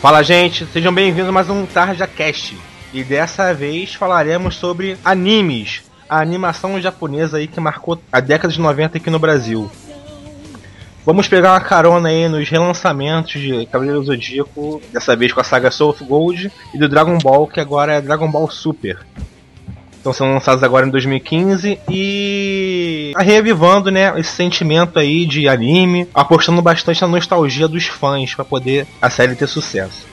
Fala gente, sejam bem-vindos a mais um Tarja Cast. E dessa vez falaremos sobre animes, a animação japonesa aí que marcou a década de 90 aqui no Brasil. Vamos pegar uma carona aí nos relançamentos de Cavaleiro Zodíaco, dessa vez com a saga Soul of Gold e do Dragon Ball, que agora é Dragon Ball Super. Estão sendo lançados agora em 2015 e tá revivando, né, esse sentimento aí de anime, apostando bastante na nostalgia dos fãs para poder a série ter sucesso.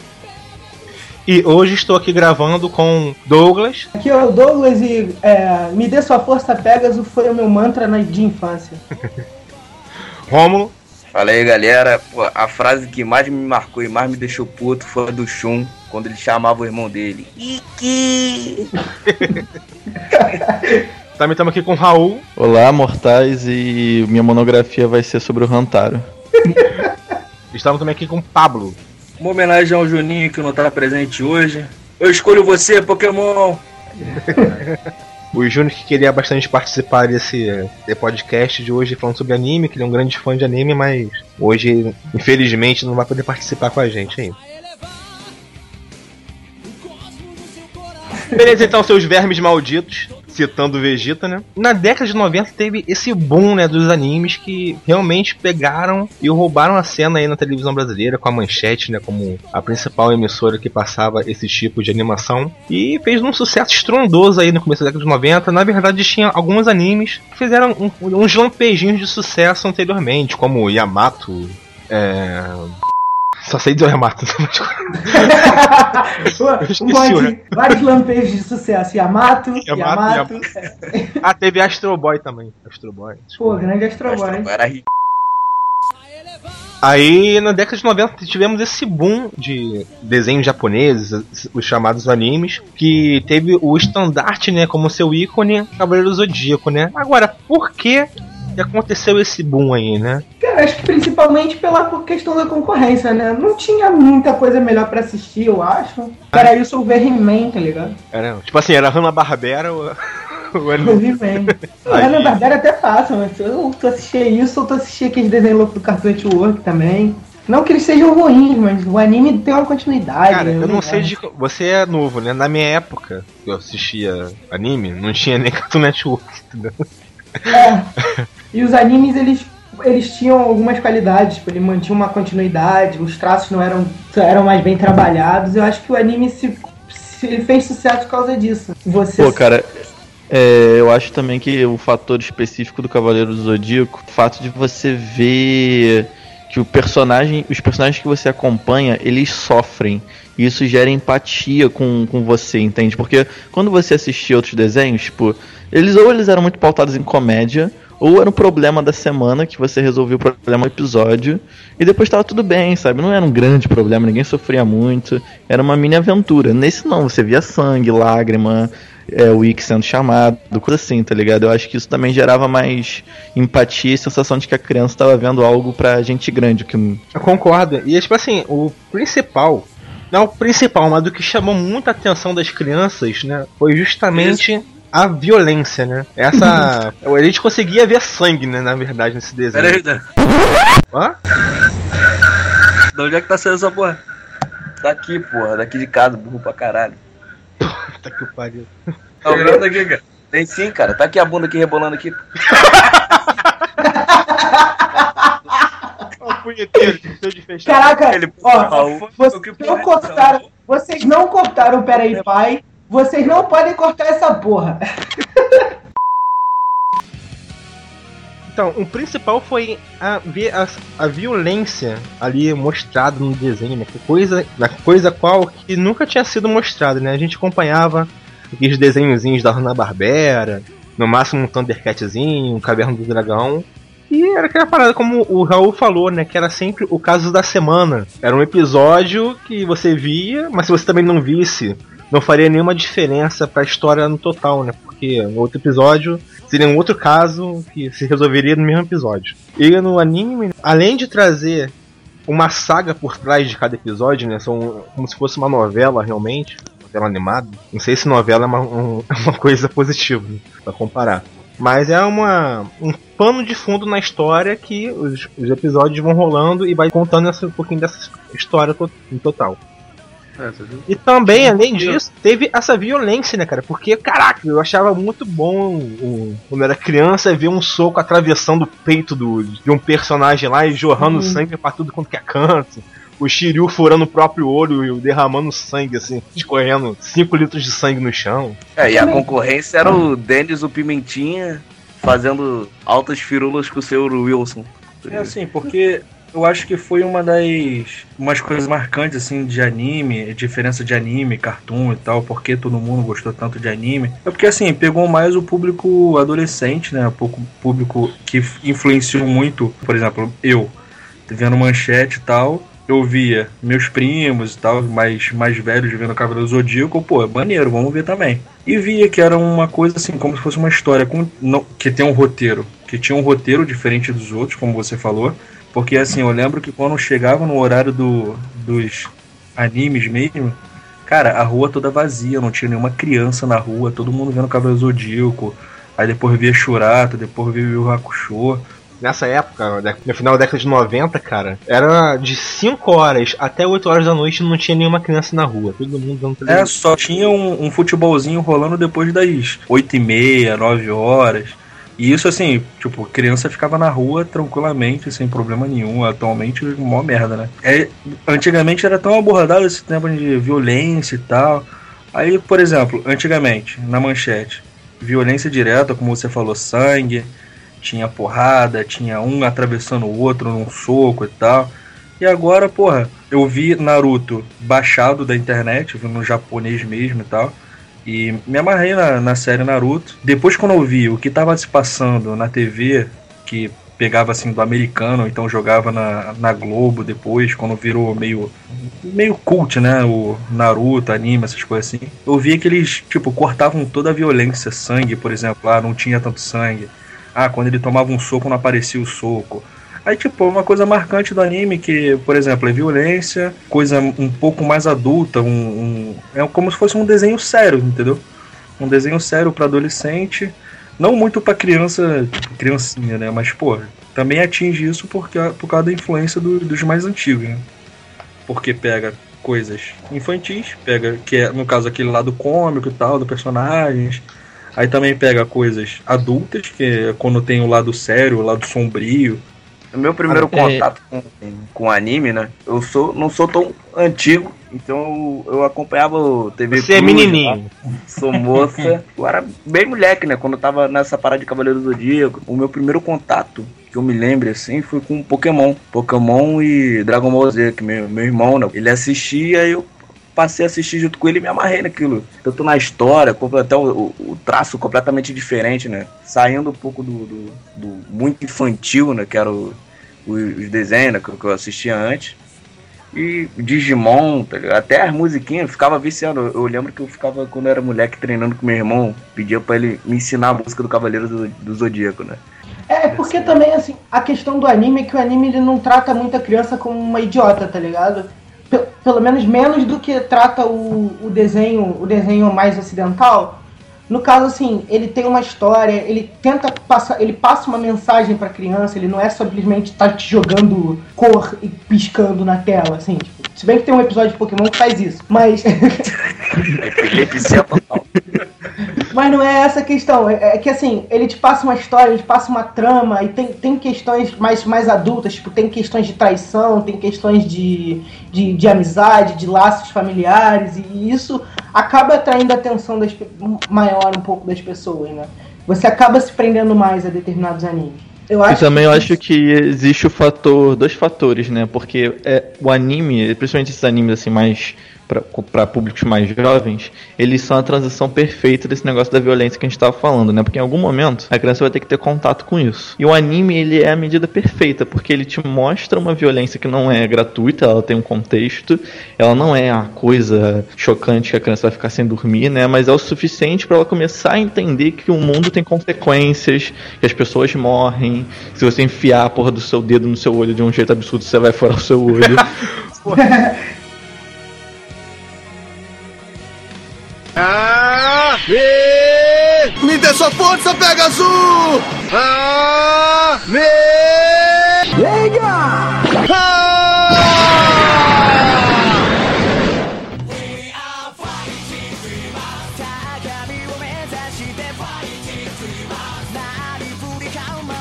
E hoje estou aqui gravando com Douglas. Aqui é o Douglas e é, me dê sua força Pegasus foi o meu mantra de infância. Rômulo. Fala aí, galera. Pô, a frase que mais me marcou e mais me deixou puto foi a do Shun, quando ele chamava o irmão dele. Iki! Também estamos aqui com o Raul. Olá, mortais, e minha monografia vai ser sobre o Rantaro. Estamos também aqui com o Pablo. Uma homenagem ao Juninho que não está presente hoje. Eu escolho você, Pokémon! o Júnior que queria bastante participar desse, podcast de hoje falando sobre anime, que ele é um grande fã de anime, mas hoje, infelizmente, não vai poder participar com a gente ainda. Beleza, então, seus vermes malditos citando Vegeta, né? Na década de 90 teve esse boom, né, dos animes que realmente pegaram e roubaram a cena aí na televisão brasileira com a Manchete, né, como a principal emissora que passava esse tipo de animação e fez um sucesso estrondoso aí no começo da década de 90. Na verdade, tinha alguns animes que fizeram um, uns lampejinhos de sucesso anteriormente, como Yamato, é... Só sei dizer o Yamato. Pode, vários lampejos de sucesso. Yamato, Yamato. Yamato. ah, teve Astro Boy também. Astro Boy. Pô, grande Astro Boy. Astro Boy era Aí na década de 90 tivemos esse boom de desenhos japoneses, os chamados animes, que teve o estandarte, né, como seu ícone, Cavaleiro Zodíaco, né? Agora, por que que aconteceu esse boom aí, né? Cara, acho que principalmente pela questão da concorrência, né? Não tinha muita coisa melhor para assistir, eu acho. Era isso o He-Man, tá ligado? Era, tipo assim, era Hanna-Barbera ou... O He-Man. Hanna-Barbera é até fácil, mas eu tu assistia isso ou tu assistia aqueles desenhos loucos do Cartoon Network também. Não que eles sejam ruins, mas o anime tem uma continuidade. Cara, né? eu não sei de. Você é novo, né? Na minha época, que eu assistia anime, não tinha nem Cartoon Network, entendeu? É. E os animes, eles, eles tinham algumas qualidades, tipo, ele mantinha uma continuidade, os traços não eram, eram mais bem trabalhados. Eu acho que o anime se, se fez sucesso por causa disso. Você Pô, cara, é, eu acho também que o fator específico do Cavaleiro do Zodíaco, o fato de você ver que o personagem, os personagens que você acompanha, eles sofrem. E isso gera empatia com, com você, entende? Porque quando você assistia outros desenhos, tipo, eles ou eles eram muito pautados em comédia, ou era um problema da semana que você resolveu o problema do episódio e depois estava tudo bem, sabe? Não era um grande problema, ninguém sofria muito, era uma mini aventura. Nesse não, você via sangue, lágrima, é, o Ick sendo chamado, coisa assim, tá ligado? Eu acho que isso também gerava mais empatia e sensação de que a criança estava vendo algo pra gente grande. Que... Eu concordo. E tipo assim, o principal não o principal, mas o que chamou muita atenção das crianças, né, foi justamente Isso a violência, né? Essa. a gente conseguia ver sangue, né? Na verdade, nesse desenho. Pera aí, Dan. Hã? De onde é que tá saindo essa porra? Daqui, porra. Daqui de casa, burro pra caralho. Puta que pariu. Tá vendo aqui, cara? Tem sim, cara. Tá aqui a bunda aqui rebolando aqui. Caraca, ele, ó, vocês não cortaram, vocês não cortaram o Peraí Pai vocês não podem cortar essa porra. Então, o principal foi a, a, a violência ali mostrada no desenho, né? Coisa, a coisa qual que nunca tinha sido mostrada, né? A gente acompanhava aqueles desenhozinhos da Hanna-Barbera, no máximo um Thundercatzinho, um Caverna do Dragão. E era aquela parada, como o Raul falou, né? Que era sempre o caso da semana. Era um episódio que você via, mas se você também não visse não faria nenhuma diferença para a história no total, né? Porque no outro episódio seria um outro caso que se resolveria no mesmo episódio. E no anime, além de trazer uma saga por trás de cada episódio, né? São como se fosse uma novela realmente, novela animada. Não sei se novela é uma, um, uma coisa positiva né, para comparar. Mas é uma, um pano de fundo na história que os, os episódios vão rolando e vai contando essa, um pouquinho dessa história to, em total. É, e também, além disso, teve essa violência, né, cara? Porque, caraca, eu achava muito bom quando era criança ver um soco atravessando o peito do, de um personagem lá e jorrando uhum. sangue pra tudo quanto que é canto o Shiryu furando o próprio olho e derramando sangue, assim, escorrendo 5 litros de sangue no chão. É, e a concorrência era o Dennis, o Pimentinha, fazendo altas firulas com o seu Wilson. É assim, porque eu acho que foi uma das umas coisas marcantes assim de anime, diferença de anime, cartoon e tal, porque todo mundo gostou tanto de anime. É porque assim, pegou mais o público adolescente, né? O público que influenciou muito, por exemplo, eu vendo manchete e tal, eu via meus primos e tal, mais, mais velhos vendo o Cavaleiro Zodíaco, pô, é maneiro, vamos ver também. E via que era uma coisa assim, como se fosse uma história com, não, que tem um roteiro, que tinha um roteiro diferente dos outros, como você falou. Porque assim, eu lembro que quando chegava no horário do, dos animes mesmo, cara, a rua toda vazia, não tinha nenhuma criança na rua, todo mundo vendo o Cavaleiro Zodíaco. Aí depois via Churato, depois via o Hakusho nessa época, no final da década de 90, cara, era de 5 horas até 8 horas da noite não tinha nenhuma criança na rua. Todo mundo dando televisão. É, só tinha um, um futebolzinho rolando depois das 8 e meia, 9 horas. E isso assim, tipo, criança ficava na rua tranquilamente, sem problema nenhum. Atualmente, mó merda, né? É, antigamente era tão abordado esse tempo de violência e tal. Aí, por exemplo, antigamente, na manchete, violência direta, como você falou, sangue, tinha porrada, tinha um atravessando o outro num soco e tal. E agora, porra, eu vi Naruto baixado da internet, vi no japonês mesmo e tal. E me amarrei na, na série Naruto. Depois, quando eu vi o que tava se passando na TV, que pegava assim do americano, então jogava na, na Globo depois, quando virou meio meio cult, né, o Naruto, anime, essas coisas assim. Eu vi que eles, tipo, cortavam toda a violência, sangue, por exemplo, ah, não tinha tanto sangue. Ah, quando ele tomava um soco não aparecia o soco. Aí, tipo, uma coisa marcante do anime que, por exemplo, é violência, coisa um pouco mais adulta, um, um é como se fosse um desenho sério, entendeu? Um desenho sério para adolescente, não muito para criança, criancinha, né? Mas, pô, também atinge isso porque, por causa da influência do, dos mais antigos, né? Porque pega coisas infantis, pega, que é, no caso, aquele lado cômico e tal, do personagens, Aí também pega coisas adultas, que é quando tem o lado sério, o lado sombrio. O meu primeiro ah, contato com, com anime, né? Eu sou, não sou tão antigo, então eu, eu acompanhava o TV Você é Plus, é menininho. Tá? Sou moça. eu era bem moleque, né? Quando eu tava nessa parada de Cavaleiro do Zodíaco. O meu primeiro contato que eu me lembro assim foi com Pokémon. Pokémon e Dragon Ball Z, que meu, meu irmão, né? Ele assistia e eu passei a assistir junto com ele e me amarrei naquilo. Tanto na história, até o, o traço completamente diferente, né? Saindo um pouco do, do, do muito infantil, né? Que era o, os desenhos né? que, eu assistia antes. E Digimon, tá até as musiquinhas, ficava viciando. Eu lembro que eu ficava, quando eu era moleque, treinando com meu irmão, pedia para ele me ensinar a música do Cavaleiro do, do Zodíaco, né? É, porque também, assim, a questão do anime é que o anime ele não trata muita criança como uma idiota, tá ligado? pelo menos menos do que trata o, o desenho o desenho mais ocidental no caso assim ele tem uma história ele tenta passar ele passa uma mensagem para criança ele não é simplesmente estar tá te jogando cor e piscando na tela assim tipo, se bem que tem um episódio de Pokémon que faz isso mas Mas não é essa a questão. É, é, que assim, ele te passa uma história, ele te passa uma trama, e tem, tem questões mais, mais adultas, tipo, tem questões de traição, tem questões de, de, de amizade, de laços familiares, e isso acaba atraindo a atenção das, maior um pouco das pessoas, né? Você acaba se prendendo mais a determinados animes. Eu acho e também que... eu acho que existe o fator, dois fatores, né? Porque é, o anime, principalmente esses animes assim mais para públicos mais jovens, eles são a transição perfeita desse negócio da violência que a gente estava falando, né? Porque em algum momento a criança vai ter que ter contato com isso. E o anime, ele é a medida perfeita, porque ele te mostra uma violência que não é gratuita, ela tem um contexto, ela não é a coisa chocante que a criança vai ficar sem dormir, né? Mas é o suficiente para ela começar a entender que o mundo tem consequências, que as pessoas morrem, se você enfiar a porra do seu dedo no seu olho de um jeito absurdo, você vai furar o seu olho. Ah, me... me dê sua força, pega azul! Ah, me... Liga! Ah!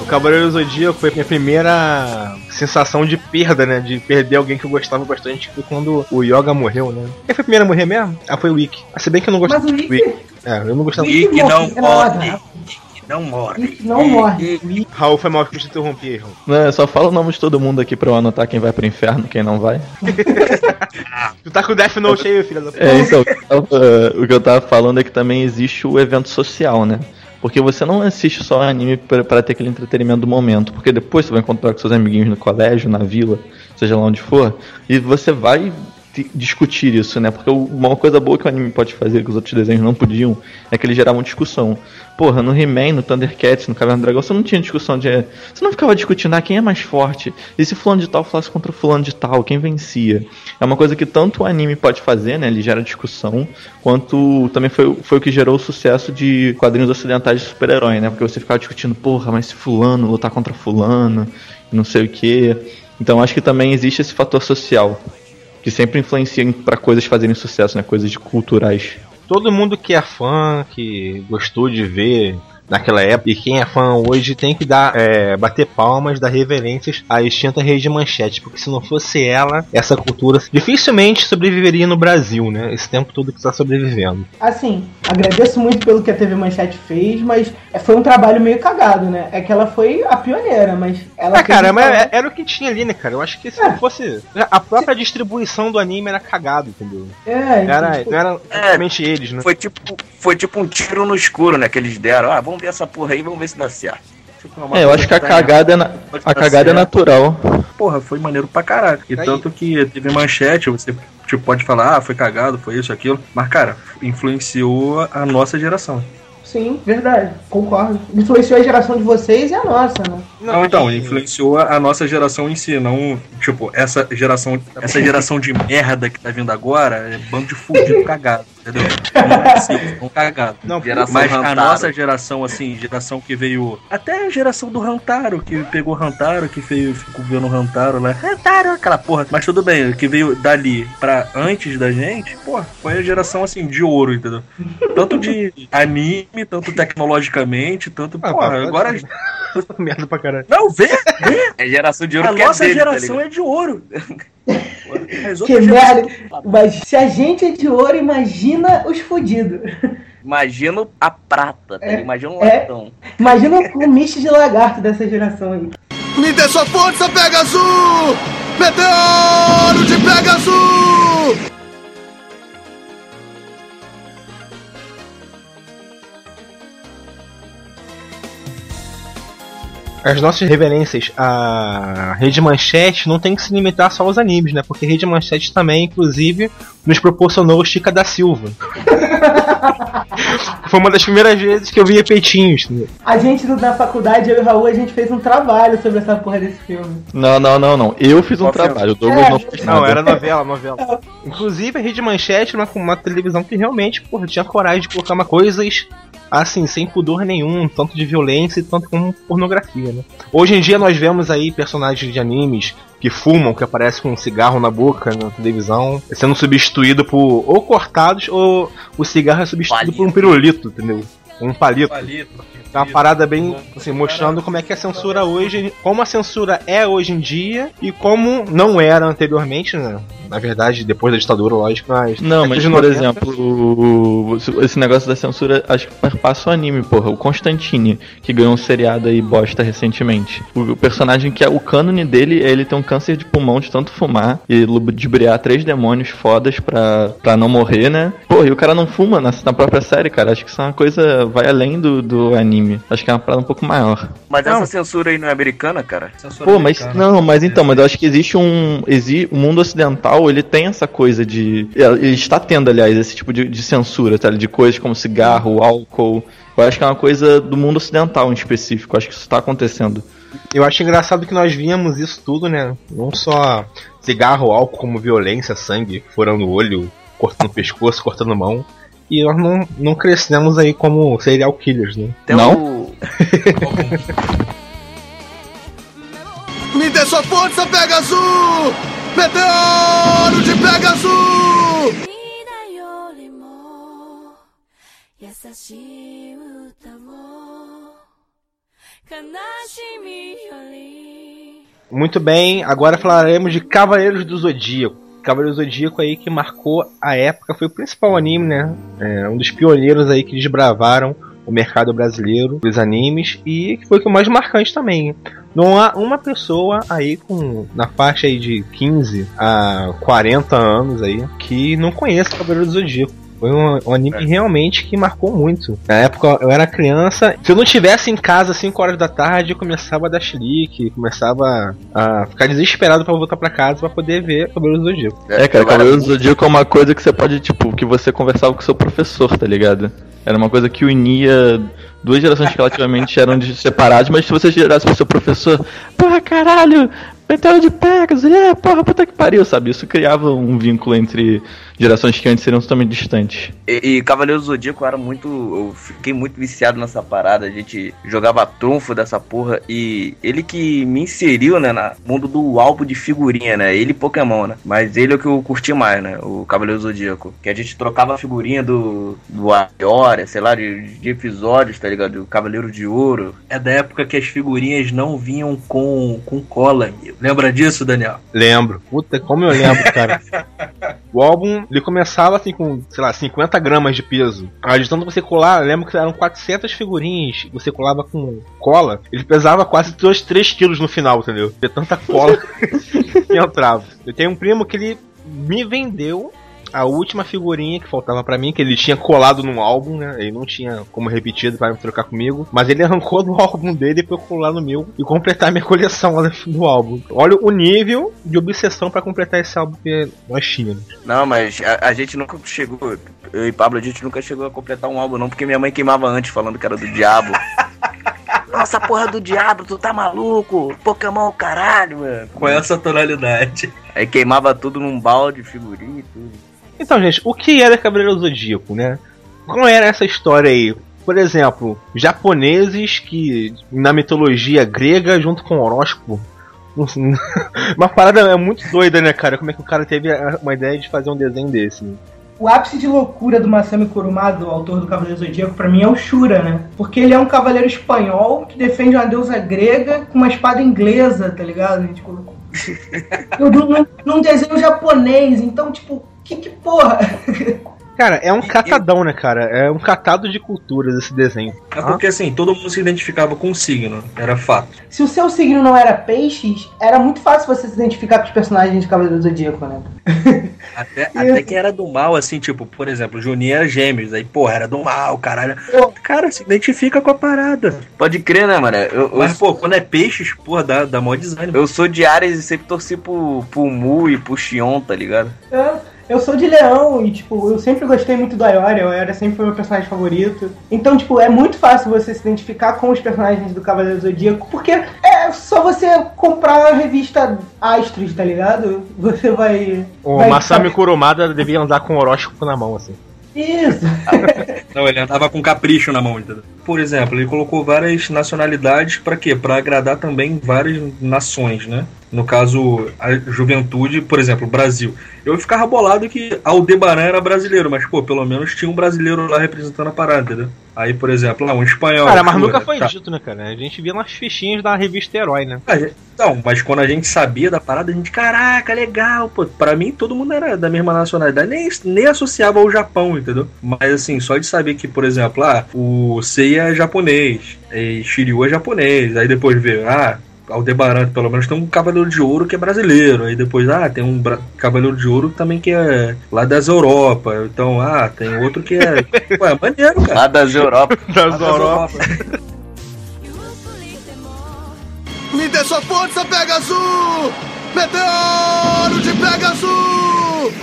O Cavaleiro do Zodíaco foi minha primeira sensação de perda, né? De perder alguém que eu gostava bastante. Foi quando o Yoga morreu, né? Quem foi o primeiro a morrer mesmo? Ah, foi o Wiki. Ah, se bem que eu não gostava do Wiki- É, eu não gostava Ike morre, não é morre. não morre. Ike não morre. Raul, foi mal que eu te interrompi, Raul. Não, eu só fala o nome de todo mundo aqui pra eu anotar quem vai pro inferno, quem não vai. Tu tá com o Death Note aí, filha da puta. É, então, o que eu tava- o que eu tava falando é que também existe o evento social, né? Porque você não assiste só anime pra ter aquele entretenimento do momento, porque depois você vai encontrar com seus amiguinhos no colégio, na vila, seja lá onde for, e você vai discutir isso, né? Porque uma coisa boa que o anime pode fazer que os outros desenhos não podiam é que eles geravam discussão. Porra, no He-Man, no Thundercats, no Caverna do Dragão, você não tinha discussão de. Você não ficava discutindo ah, quem é mais forte. E se fulano de tal falasse contra o fulano de tal, quem vencia? É uma coisa que tanto o anime pode fazer, né? Ele gera discussão, quanto também foi, foi o que gerou o sucesso de quadrinhos ocidentais de super-herói, né? Porque você ficava discutindo, porra, mas se fulano lutar contra fulano, não sei o que. Então acho que também existe esse fator social. Que sempre influencia para coisas fazerem sucesso, né? Coisas culturais. Todo mundo que é fã, que gostou de ver naquela época, e quem é fã hoje tem que dar, é, bater palmas, dar reverências à extinta Rede Manchete, porque se não fosse ela, essa cultura dificilmente sobreviveria no Brasil, né? Esse tempo todo que está sobrevivendo. Assim, agradeço muito pelo que a TV Manchete fez, mas foi um trabalho meio cagado, né? É que ela foi a pioneira, mas ela. Ah, cara, um mas é- era o que tinha ali, né, cara? Eu acho que se É. não fosse. A própria distribuição do anime era cagado, entendeu? É, então, Era, tipo, não era exatamente eles, né? Foi tipo, foi tipo um tiro no escuro, né? Que eles deram. Ah, vamos ver essa porra aí, vamos ver se dá certo. Tipo, É, eu acho que a tá- cagada é, na- a tá cagada é natural. Porra, foi maneiro pra caralho. E Aí. tanto que teve manchete, você tipo, pode falar, ah, foi cagado, foi isso, aquilo. Mas, cara, influenciou a nossa geração. Sim, verdade, concordo. Influenciou a geração de vocês e a nossa, né? Não, então, influenciou a nossa geração em si, não, tipo, essa geração, essa geração de merda que tá vindo agora é bando de fudido cagado, entendeu? Não é assim, são cagados. Não, Geração Mas a nossa geração, assim, geração que veio. Até a geração do Rantaro, que pegou Rantaro, que veio, ficou vendo Rantaro lá. Rantaro, aquela porra. Mas tudo bem, que veio dali pra antes da gente, pô, foi a geração, assim, de ouro, entendeu? Tanto de anime, tanto tecnologicamente, tanto. Ah, porra, pá, agora. merda pra caralho. Não, vê! É geração de ouro A que é nossa dele, tá geração ligado? é de ouro. Que merda. Mas se a gente é de ouro, imagina os fudidos. Imagina a prata, tá? É, ligado? Imagina um é. latão. Imagina o misto de lagarto dessa geração aí. Me dê sua força, Pegasus! Meteoro de Pegasus! As nossas reverências à Rede Manchete não tem que se limitar só aos animes, né? Porque Rede Manchete também, inclusive, nos proporcionou o Chica da Silva. Foi uma das primeiras vezes que eu via peitinhos. entendeu? A gente na faculdade, eu e o Raul, a gente fez um trabalho sobre essa porra desse filme. Não, não, não, não. Eu fiz um Qual filme? trabalho, o Douglas É, não fez nada. Não, era novela, novela. Inclusive, a Rede Manchete era uma, uma televisão que realmente, porra, tinha coragem de colocar uma coisas assim, sem pudor nenhum, tanto de violência e tanto como pornografia, né? Hoje em dia nós vemos aí personagens de animes que fumam, que aparecem com um cigarro na boca na televisão, sendo substituído por ou cortados ou o cigarro é substituído por um pirulito, entendeu? Um palito. É uma parada bem, assim, mostrando como é que a censura hoje, como a censura é hoje em dia e como não era anteriormente, né? Na verdade, depois da ditadura, lógico, mas... Não, mas década de por 90, exemplo, esse negócio da censura, acho que passa o anime, porra. O Constantine, que ganhou um seriado aí bosta recentemente. O, o personagem que é o cânone dele é ele ter um câncer de pulmão de tanto fumar e ludibriar três demônios fodas pra, pra não morrer, né? Porra, e o cara não fuma na, na própria série, cara. Acho que isso é uma coisa, vai além do, do anime. Acho que é uma parada um pouco maior. Mas Não. essa censura aí não é americana, cara? Pô, mas não, mas então, mas eu acho que existe um, exi, o mundo ocidental, ele tem essa coisa de, ele está tendo, aliás, esse tipo de, de censura, tá? De coisas como cigarro, álcool. Eu acho que é uma coisa do mundo ocidental em específico. Eu acho que isso está acontecendo. Eu acho engraçado que nós víamos isso tudo, né? Não só cigarro, álcool, como violência, sangue, furando o olho, cortando o pescoço, cortando mão E nós não, não crescemos aí como serial killers, né? Tem Não? o- Me dê sua força, Pegasus! Meteoro de Pegasus! 涙よりも優しい歌を Muito bem, agora falaremos de Cavaleiros do Zodíaco. Cavaleiros do Zodíaco aí que marcou a época, foi o principal anime, né? É, um dos pioneiros aí que desbravaram o mercado brasileiro dos animes e que foi o mais marcante também. Não há uma pessoa aí com na faixa aí de 15 a 40 anos aí que não conheça Cavaleiros do Zodíaco. Foi um, um anime É. realmente que marcou muito. Na época eu era criança. Se eu não tivesse em casa às 5 horas da tarde, eu começava a dar chilique, começava a ficar desesperado pra voltar pra casa pra poder ver Cavaleiros do Zodíaco. É, cara, Eu era Cavaleiro do Zodíaco é uma coisa que você pode, tipo, que você conversava com seu professor, tá ligado? Era uma coisa que unia duas gerações que relativamente eram de- separadas, mas se você gerasse pro seu professor, porra, caralho, Meteoro de Pegasus, é, porra, puta que pariu, sabe? Isso criava um vínculo entre gerações que antes seriam totalmente distantes. E, e Cavaleiro do Zodíaco era muito. Eu fiquei muito viciado nessa parada. A gente jogava trunfo dessa porra. E ele que me inseriu, né, no mundo do álbum de figurinha, né? Ele e Pokémon, né? Mas ele é o que eu curti mais, né? O Cavaleiro do Zodíaco. Que a gente trocava a figurinha do. do Aioria, sei lá, de, de episódios, tá ligado? Do Cavaleiro de Ouro. É da época que as figurinhas não vinham com, com cola, amigo. Lembra disso, Daniel? Lembro. Puta, como eu lembro, cara. O álbum, ele começava assim com, sei lá, 50 gramas de peso. Aí de tanto você colar, lembro que eram 400 figurinhas, você colava com cola, ele pesava quase 2, 3 quilos no final, entendeu? De tanta cola que entrava. Eu tenho um primo que ele me vendeu a última figurinha que faltava pra mim, que ele tinha colado num álbum, né? Ele não tinha como repetido para trocar comigo, mas ele arrancou do álbum dele pra eu colar no meu e completar minha coleção lá do álbum. Olha o nível de obsessão pra completar esse álbum que nós tínhamos. Não, mas a, a gente nunca chegou. Eu e Pablo, a gente nunca chegou a completar um álbum, não, porque minha mãe queimava antes, falando que era do diabo. Nossa, porra do diabo, tu tá maluco? Pokémon, caralho, mano. Com essa tonalidade. Aí queimava tudo num balde, figurinha e tudo. Então, gente, o que era Cavaleiro do Zodíaco, né? Qual era essa história aí? Por exemplo, japoneses que na mitologia grega junto com horóscopo. Uma parada é muito doida, né, cara? Como é que o cara teve uma ideia de fazer um desenho desse? né? O ápice de loucura do Masami Kurumada, o autor do Cavaleiro Zodíaco, pra mim é o Shura, né? Porque ele é um cavaleiro espanhol que defende uma deusa grega com uma espada inglesa, tá ligado? A gente colocou. Eu, num, num desenho japonês, então, tipo, que, que porra? Cara, é um catadão, né, cara? É um catado de culturas esse desenho. É porque assim, todo mundo se identificava com o signo, era fato. Se o seu signo não era peixes, era muito fácil você se identificar com os personagens de Cavaleiro Zodíaco, né? Até, até quem era do mal, assim, tipo, por exemplo, o Juninho era gêmeos, aí, porra, era do mal, caralho. Cara, se identifica com a parada. Pode crer, né, mano? Eu, eu, Mas, pô, quando é peixes, porra, dá, dá mó design. eu sou de Ares e sempre torci pro, pro Mu e pro Xion, tá ligado? Eu, eu sou de leão e, tipo, eu sempre gostei muito do Aioria, o Aioria sempre foi meu personagem favorito. Então, tipo, é muito fácil você se identificar com os personagens do Cavaleiro Zodíaco, porque é só você comprar a revista Astros, tá ligado? Você vai. O vai Masami saber- Kurumada devia andar com o horóscopo na mão, assim. Isso! Não, ele andava com capricho na mão, entendeu? Por exemplo, ele colocou várias nacionalidades pra quê? Pra agradar também várias nações, né? No caso, a juventude, por exemplo, o Brasil. Eu ficava bolado que Aldebaran era brasileiro, mas, pô, pelo menos tinha um brasileiro lá representando a parada, entendeu? Aí, por exemplo, lá, um espanhol. Cara, mas nunca foi tá. dito, né, cara? A gente via nas fichinhas da revista Herói, né? Gente- Não, mas quando a gente sabia da parada, a gente, caraca, legal, pô. Pra mim, todo mundo era da mesma nacionalidade, nem, nem associava ao Japão, entendeu? Mas assim, só de saber que, por exemplo, ah, o Seiya é japonês, e Shiryu é japonês, aí depois ver, ah. Aldebaran, pelo menos tem um Cavaleiro de Ouro que é brasileiro. Aí depois, ah, tem um bra- Cavaleiro de Ouro também que é lá das Europa. Então, ah, tem outro que é. Ué, é maneiro, cara. Lá das Europa. Das Lá das Europa. Me dê sua força, Pegasus! Meteoro de Pegasus!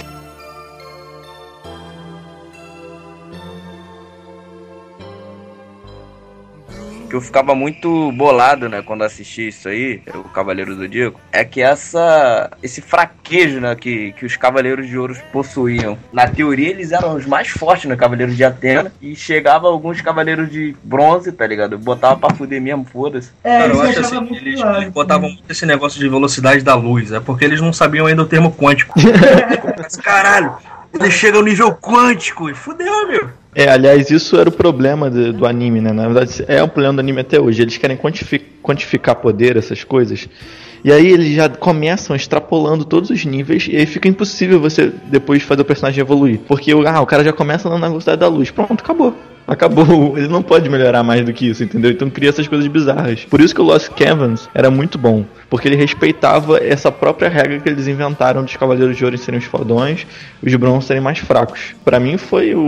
Que eu ficava muito bolado, né, quando assisti isso aí, o Cavaleiro do Zodíaco, é que essa esse fraquejo, né, que, que os Cavaleiros de Ouro possuíam. Na teoria eles eram os mais fortes, né, Cavaleiros de Atena, e chegava alguns Cavaleiros de Bronze, tá ligado? Botava pra fuder mesmo, foda-se. É, Cara, eu eles acho assim, muito eles, eles botavam muito esse negócio de velocidade da luz, é porque eles não sabiam ainda o termo quântico. Caralho, ele chega ao nível quântico, e fudeu, meu. É, aliás, isso era o problema do, do anime, né? Na verdade, é o problema do anime até hoje. Eles querem quantifi- quantificar poder, essas coisas. E aí eles já começam extrapolando todos os níveis e aí fica impossível você depois fazer o personagem evoluir. Porque o- ah, o cara já começa na velocidade da luz. Pronto, acabou. Acabou. Ele não pode melhorar mais do que isso, entendeu? Então cria essas coisas bizarras. Por isso que o Lost Caverns era muito bom. Porque ele respeitava essa própria regra que eles inventaram dos Cavaleiros de Ouro serem os fodões e os bronzes serem mais fracos. Pra mim foi o,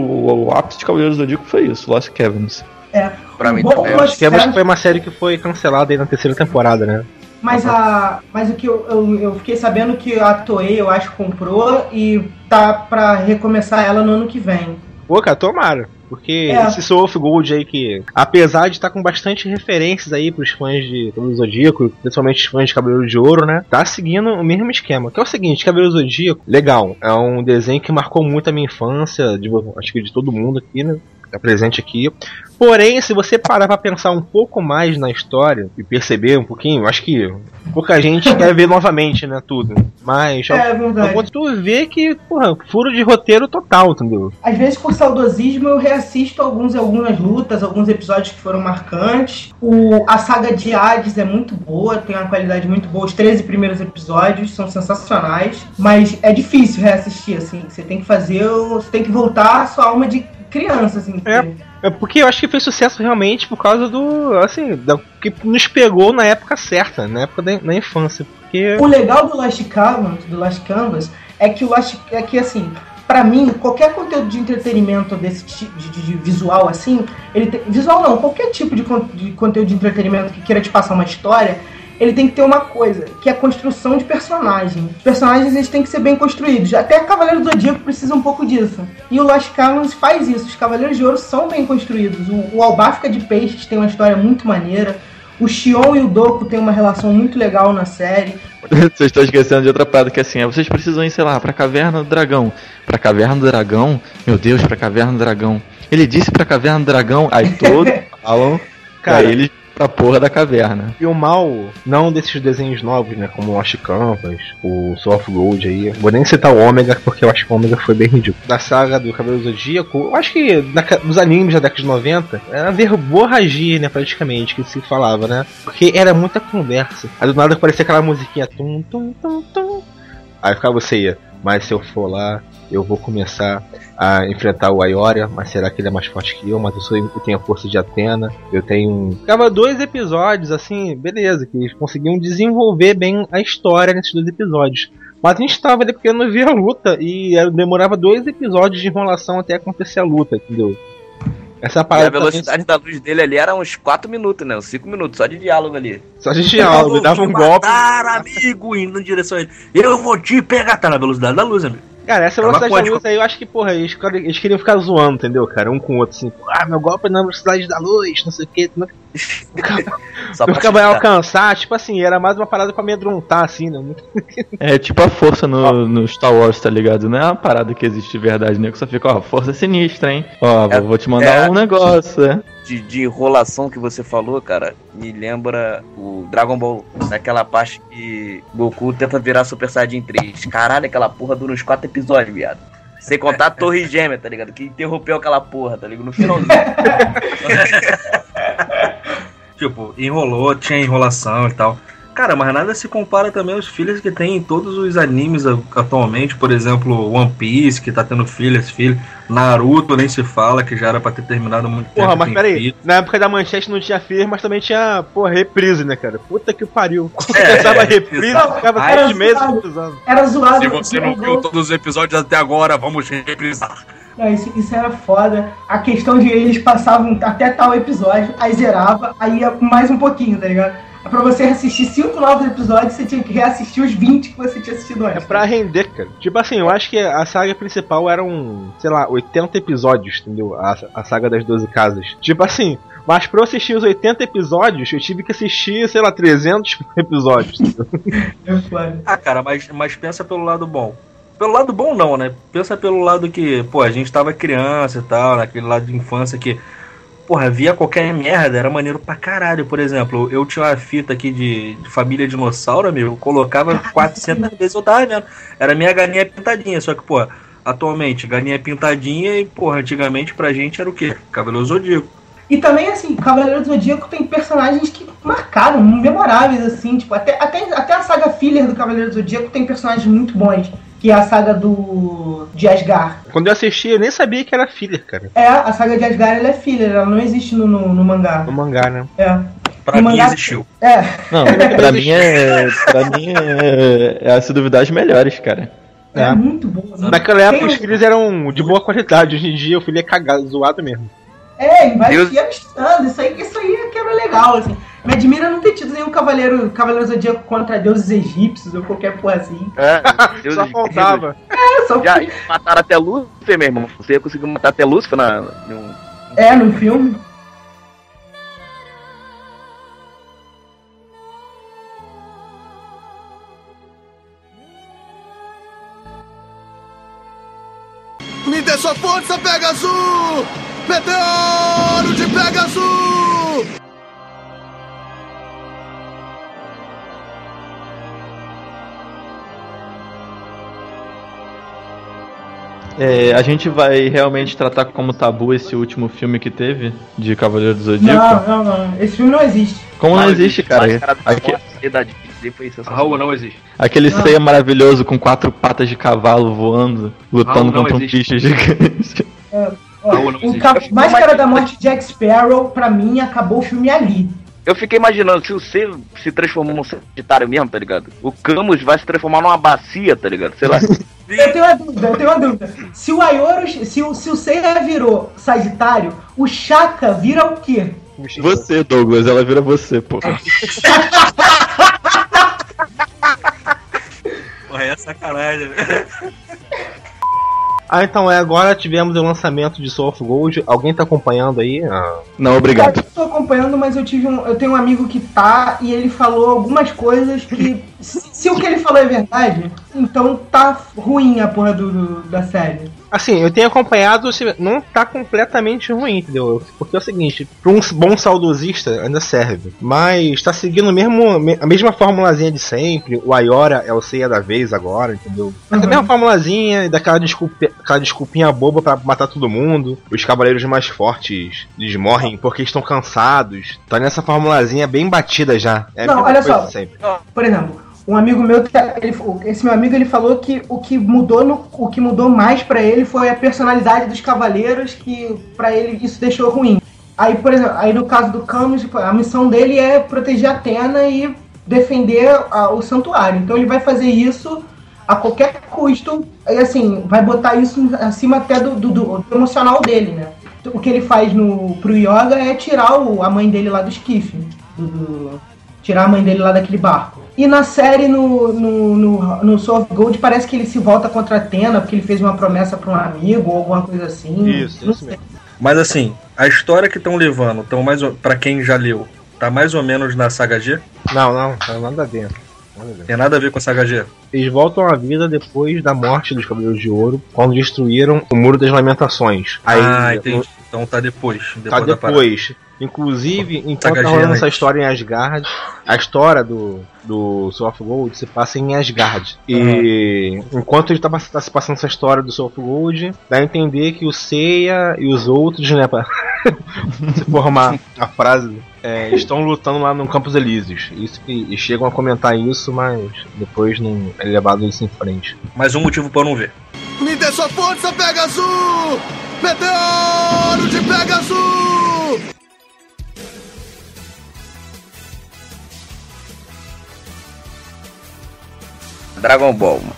o ápice de Cavaleiros do Zodíaco foi isso, Lost Caverns. É. Pra mim Bom, também. Lost Caverns- foi uma série que foi cancelada aí na terceira temporada, né? Mas, a, mas o que eu, eu, eu fiquei sabendo que a Toei, eu acho, comprou e tá pra recomeçar ela no ano que vem. Pô, cara, tomara. Porque É. esse Soul of Gold aí que, apesar de estar com bastante referências aí pros fãs de Cavaleiro Zodíaco, principalmente os fãs de Cabelo de Ouro, né? Tá seguindo o mesmo esquema. Que é o seguinte, Cabelo Zodíaco, legal. É um desenho que marcou muito a minha infância, de, acho que de todo mundo aqui, né? Tá presente aqui. Porém, se você parar pra pensar um pouco mais na história e perceber um pouquinho, acho que pouca gente quer ver novamente, né, tudo. Mas É ao verdade. tu vê que, porra, furo de roteiro total, entendeu? Às vezes, por saudosismo, eu reassisto alguns, algumas lutas, alguns episódios que foram marcantes. O, a saga de Hades é muito boa, tem uma qualidade muito boa. Os 13 primeiros episódios são sensacionais, mas é difícil reassistir, assim. Você tem que fazer, você tem que voltar à sua alma de criança, assim. É. É porque eu acho que fez sucesso realmente por causa do. assim, da, que nos pegou na época certa, na época da, da infância. Porque. O legal do Last Canvas, do Last Canvas é que o Last é que assim, pra mim, qualquer conteúdo de entretenimento desse tipo de, de- de visual assim, ele tem, visual não, qualquer tipo de, de conteúdo de entretenimento que queira te passar uma história, ele tem que ter uma coisa, que é a construção de personagem. Os personagens eles têm que ser bem construídos. Até Cavaleiro do Zodíaco precisa um pouco disso. E o Lost Canvas faz isso. Os Cavaleiros de Ouro são bem construídos. O, o Albafica de Peixes tem uma história muito maneira. O Xion e o Doku têm uma relação muito legal na série. Vocês estão esquecendo de outra parada que é assim, é, vocês precisam ir, sei lá, pra Caverna do Dragão. Pra Caverna do Dragão? Meu Deus, pra Caverna do Dragão. Ele disse pra Caverna do Dragão, aí todos falam Cara, pra ele pra porra da caverna. E o mal, não desses desenhos novos, né? Como o Lost Canvas, o of Gold aí. Vou nem citar o Ômega, porque eu acho que o Ômega foi bem ridículo. Da saga do Cabelo Zodíaco, eu acho que na, nos animes da década de 90, era verborragia, né? Praticamente, que se falava, né? Porque era muita conversa. Aí do nada parecia aquela musiquinha tum, tum, tum, tum. Aí ficava você ia, mas se eu for lá, eu vou começar a enfrentar o Aioria, mas será que ele é mais forte que eu? Mas eu, sou, eu tenho a força de Atena, eu tenho. um- Ficava dois episódios, assim, beleza, que eles conseguiam desenvolver bem a história nesses dois episódios. Mas a gente tava ali porque eu não via a luta e demorava dois episódios de enrolação até acontecer a luta, entendeu? Essa E a parada também- velocidade da luz dele ali era uns 4 minutos, né? Uns 5 minutos só de diálogo ali. só de diálogo, dava um golpe. Matar, amigo, indo em direção a ele. Eu vou te pegar, tá na velocidade da luz, amigo. Cara, essa É uma velocidade da código. luz aí eu acho que, porra, eles, queriam- eles queriam ficar zoando, entendeu, cara? Um com o outro, assim, ah, meu golpe é na velocidade da luz, não sei o que. Não... Só O pra cara vai assustar. alcançar, tipo assim, era mais uma parada pra amedrontar, assim, né? É tipo a força no, no Star Wars, tá ligado? Não é uma parada que existe de verdade, né? Que só fica, ó, força sinistra, hein? Ó, É- vou, te mandar é- um negócio, é. De, de enrolação que você falou, cara, me lembra o Dragon Ball, naquela parte que Goku tenta virar Super Saiyajin 3. Caralho, aquela porra dura uns 4 episódios, viado. Sem contar a Torre Gêmea, tá ligado? Que interrompeu aquela porra, tá ligado? No finalzinho. Tipo, enrolou, tinha enrolação e tal. Cara, mas nada se compara também aos filhos que tem em todos os animes atualmente. Por exemplo, One Piece, que tá tendo filhas, filho. Naruto nem se fala, que já era pra ter terminado muito tempo. Porra, mas tem peraí, filho. na época da manchete não tinha filho, mas também tinha, porra, reprise, né, cara? Puta que pariu. É, começava é, reprise, exato. ficava Era três meses zoado. reprisando. Era zoado. Se você não viu todos os episódios até agora, vamos reprisar. Não, isso, isso era foda. A questão de eles passavam até tal episódio, aí zerava, aí ia mais um pouquinho, tá ligado? Pra você assistir cinco novos episódios, você tinha que reassistir os 20 que você tinha assistido É antes. pra render, cara. Tipo assim, eu acho que a saga principal eram, sei lá, 80 episódios, entendeu? A, a saga das 12 casas. Tipo assim, mas pra eu assistir os 80 episódios, eu tive que assistir, sei lá, 300 episódios. entendeu? É. Ah, cara, mas, mas pensa pelo lado bom. Pelo lado bom não, né? Pensa pelo lado que, pô, a gente tava criança e tal, naquele lado de infância que, porra, via qualquer merda, era maneiro pra caralho. Por exemplo, eu tinha uma fita aqui de, de família dinossauro, amigo, eu colocava 400 vezes eu tava vendo. Era minha galinha pintadinha, só que, pô, atualmente, galinha pintadinha e, porra, antigamente pra gente era o quê? Cavaleiro Zodíaco. E também, assim, Cavaleiro do Zodíaco tem personagens que marcaram, memoráveis, assim, tipo, até, até, até a saga filler do Cavaleiro do Zodíaco tem personagens muito bons, que é a saga do de Asgard. Quando eu assisti, eu nem sabia que era filler, cara. É, a saga de Asgard ela é filler, ela não existe no, no, no mangá. No mangá, né? É. Pra No mim mangá- existiu. É, Não, pra mim é. Pra mim é. É a se duvidar as melhores, cara. é, É. muito boa. Naquela época Tem os filhos eram de boa qualidade, hoje em dia o filho é cagado, zoado mesmo. É, e vai Deus- se abstando. Isso aí, isso aí é que era legal, assim. Me admira não ter tido nenhum cavaleiro, cavaleiro zodíaco contra deuses egípcios ou qualquer porra assim. É, Deus Só faltava. É, só Já mataram até Lúcifer, meu irmão. Você conseguiu matar até Lúcifer na, num- É, no filme. Me dê sua força, Pegasus! Meteoro de Pegasus! É, a gente vai realmente tratar como tabu esse último filme que teve de Cavaleiro do Zodíaco? Não, não, não. Esse filme não existe. Como não existe, cara? Da Disney foi sensacional. Raul não existe. aquele Não. ceia maravilhoso com quatro patas de cavalo voando, lutando Raul, não contra um existe. bicho gigante. Ó, Raul não o existe. Cap- Máscara da Morte de Jack Sparrow, pra mim, acabou o filme ali. Eu fiquei imaginando, se o C se transformou num Sagitário mesmo, tá ligado? O Camus vai se transformar numa bacia, tá ligado? Sei lá. Eu tenho uma dúvida, eu tenho uma dúvida. Se o Aioros, se o, se o Seiya virou Sagitário, o Shaka vira o quê? Você, Douglas, ela vira você, pô. Porra, é sacanagem, né? Ah, então é, agora tivemos o lançamento de Soul of Gold. Alguém tá acompanhando aí? Ah, Não, obrigado. Eu tô acompanhando, mas eu tive um, eu tenho um amigo que tá e ele falou algumas coisas que se, se o que ele falou é verdade, então tá ruim a porra do, do- da série. Assim, eu tenho acompanhado, não tá completamente ruim, entendeu? Porque é o seguinte, pra um bom saudosista ainda serve. Mas tá seguindo mesmo, me- a mesma formulazinha de sempre. O Ayora é o ceia da vez agora, entendeu? É a Uhum. mesma formulazinha, daquela desculpa, aquela desculpinha boba pra matar todo mundo. Os cavaleiros mais fortes, eles morrem porque estão cansados. Tá nessa formulazinha bem batida já. É a Não, olha só. sempre. Por exemplo, um amigo meu, tá- ele, esse meu amigo ele falou que o que mudou no, o que mudou mais pra ele foi a personalidade dos cavaleiros que pra ele isso deixou ruim. Aí, por exemplo, aí no caso do Camus, tipo, a missão dele é proteger a Atena e defender a- o santuário. Então ele vai fazer isso a qualquer custo e assim, vai botar isso acima até do, do- do emocional dele, né? O que ele faz no, pro Yoga é tirar o- a mãe dele lá do esquife. do- do, tirar a mãe dele lá daquele barco. E na série, no, no, no, no Soul of Gold, parece que ele se volta contra a Atena porque ele fez uma promessa pra um amigo ou alguma coisa assim. Isso, Não isso sei. mesmo. Mas assim, a história que estão levando, tão mais pra quem já leu, tá mais ou menos na saga G? Não, não, não nada a Tem nada a ver com a saga G. Eles voltam à vida depois da morte dos Cavaleiros de Ouro, quando destruíram o Muro das Lamentações. Aí, ah, entendi. Então tá depois. Depois Tá depois. Inclusive, enquanto tá rolando Gigante. essa história em Asgard, a história do, do Soul of Gold se passa em Asgard. E enquanto ele tá, tá se passando essa história do Soul of Gold, dá a entender que o Seiya e os outros, né, pra se formar a frase, é, estão lutando lá no Campos Elíseos. Isso que, e chegam a comentar isso, mas depois não é levado isso em frente. Mais um motivo pra eu não ver. Me dê sua força, Pegasus! Meteoro de Pegasus! Dragon Ball, mano.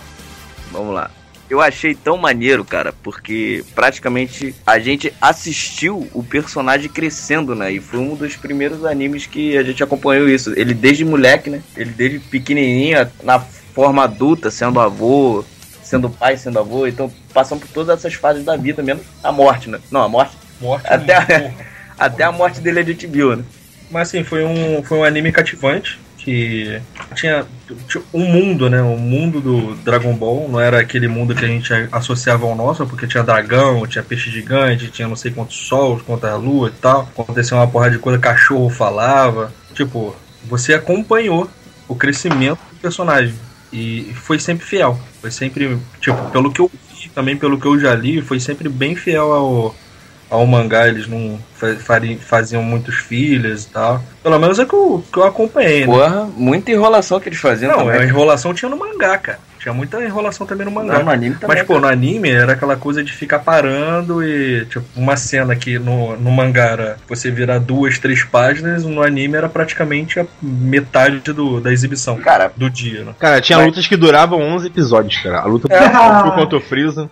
Vamos lá. Eu achei tão maneiro, cara, porque praticamente a gente assistiu o personagem crescendo, né? E foi um dos primeiros animes que a gente acompanhou isso. Ele desde moleque, né? Ele desde pequenininho, na forma adulta, sendo avô, sendo pai, sendo avô. Então, passando por todas essas fases da vida, menos a morte, né? Não, a morte. Morte Até, porra. até a morte dele a gente viu, né? Mas assim, foi um, foi um anime cativante que tinha, tinha um mundo, né? O mundo do Dragon Ball não era aquele mundo que a gente associava ao nosso, porque tinha dragão, tinha peixe gigante, tinha não sei quantos sols, quantas lua e tal. Aconteceu uma porrada de coisa, cachorro falava. Tipo, você acompanhou o crescimento do personagem e foi sempre fiel. Foi sempre, tipo, pelo que eu vi também pelo que eu já li, foi sempre bem fiel ao, ao mangá. Eles não faziam muitos filhos e tal. Pelo menos é que eu, que eu acompanhei, né? Porra, muita enrolação que eles faziam Não, também. a enrolação tinha no mangá, cara. Tinha muita enrolação também no mangá. Não, no anime também. Mas, pô, no anime era aquela coisa de ficar parando e, tipo, uma cena que no, no mangá era você virar duas, três páginas, no anime era praticamente a metade do, da exibição Cara, do dia, né? Cara, tinha Mas- lutas que duravam 11 episódios, cara. A luta É. contra o Freeza.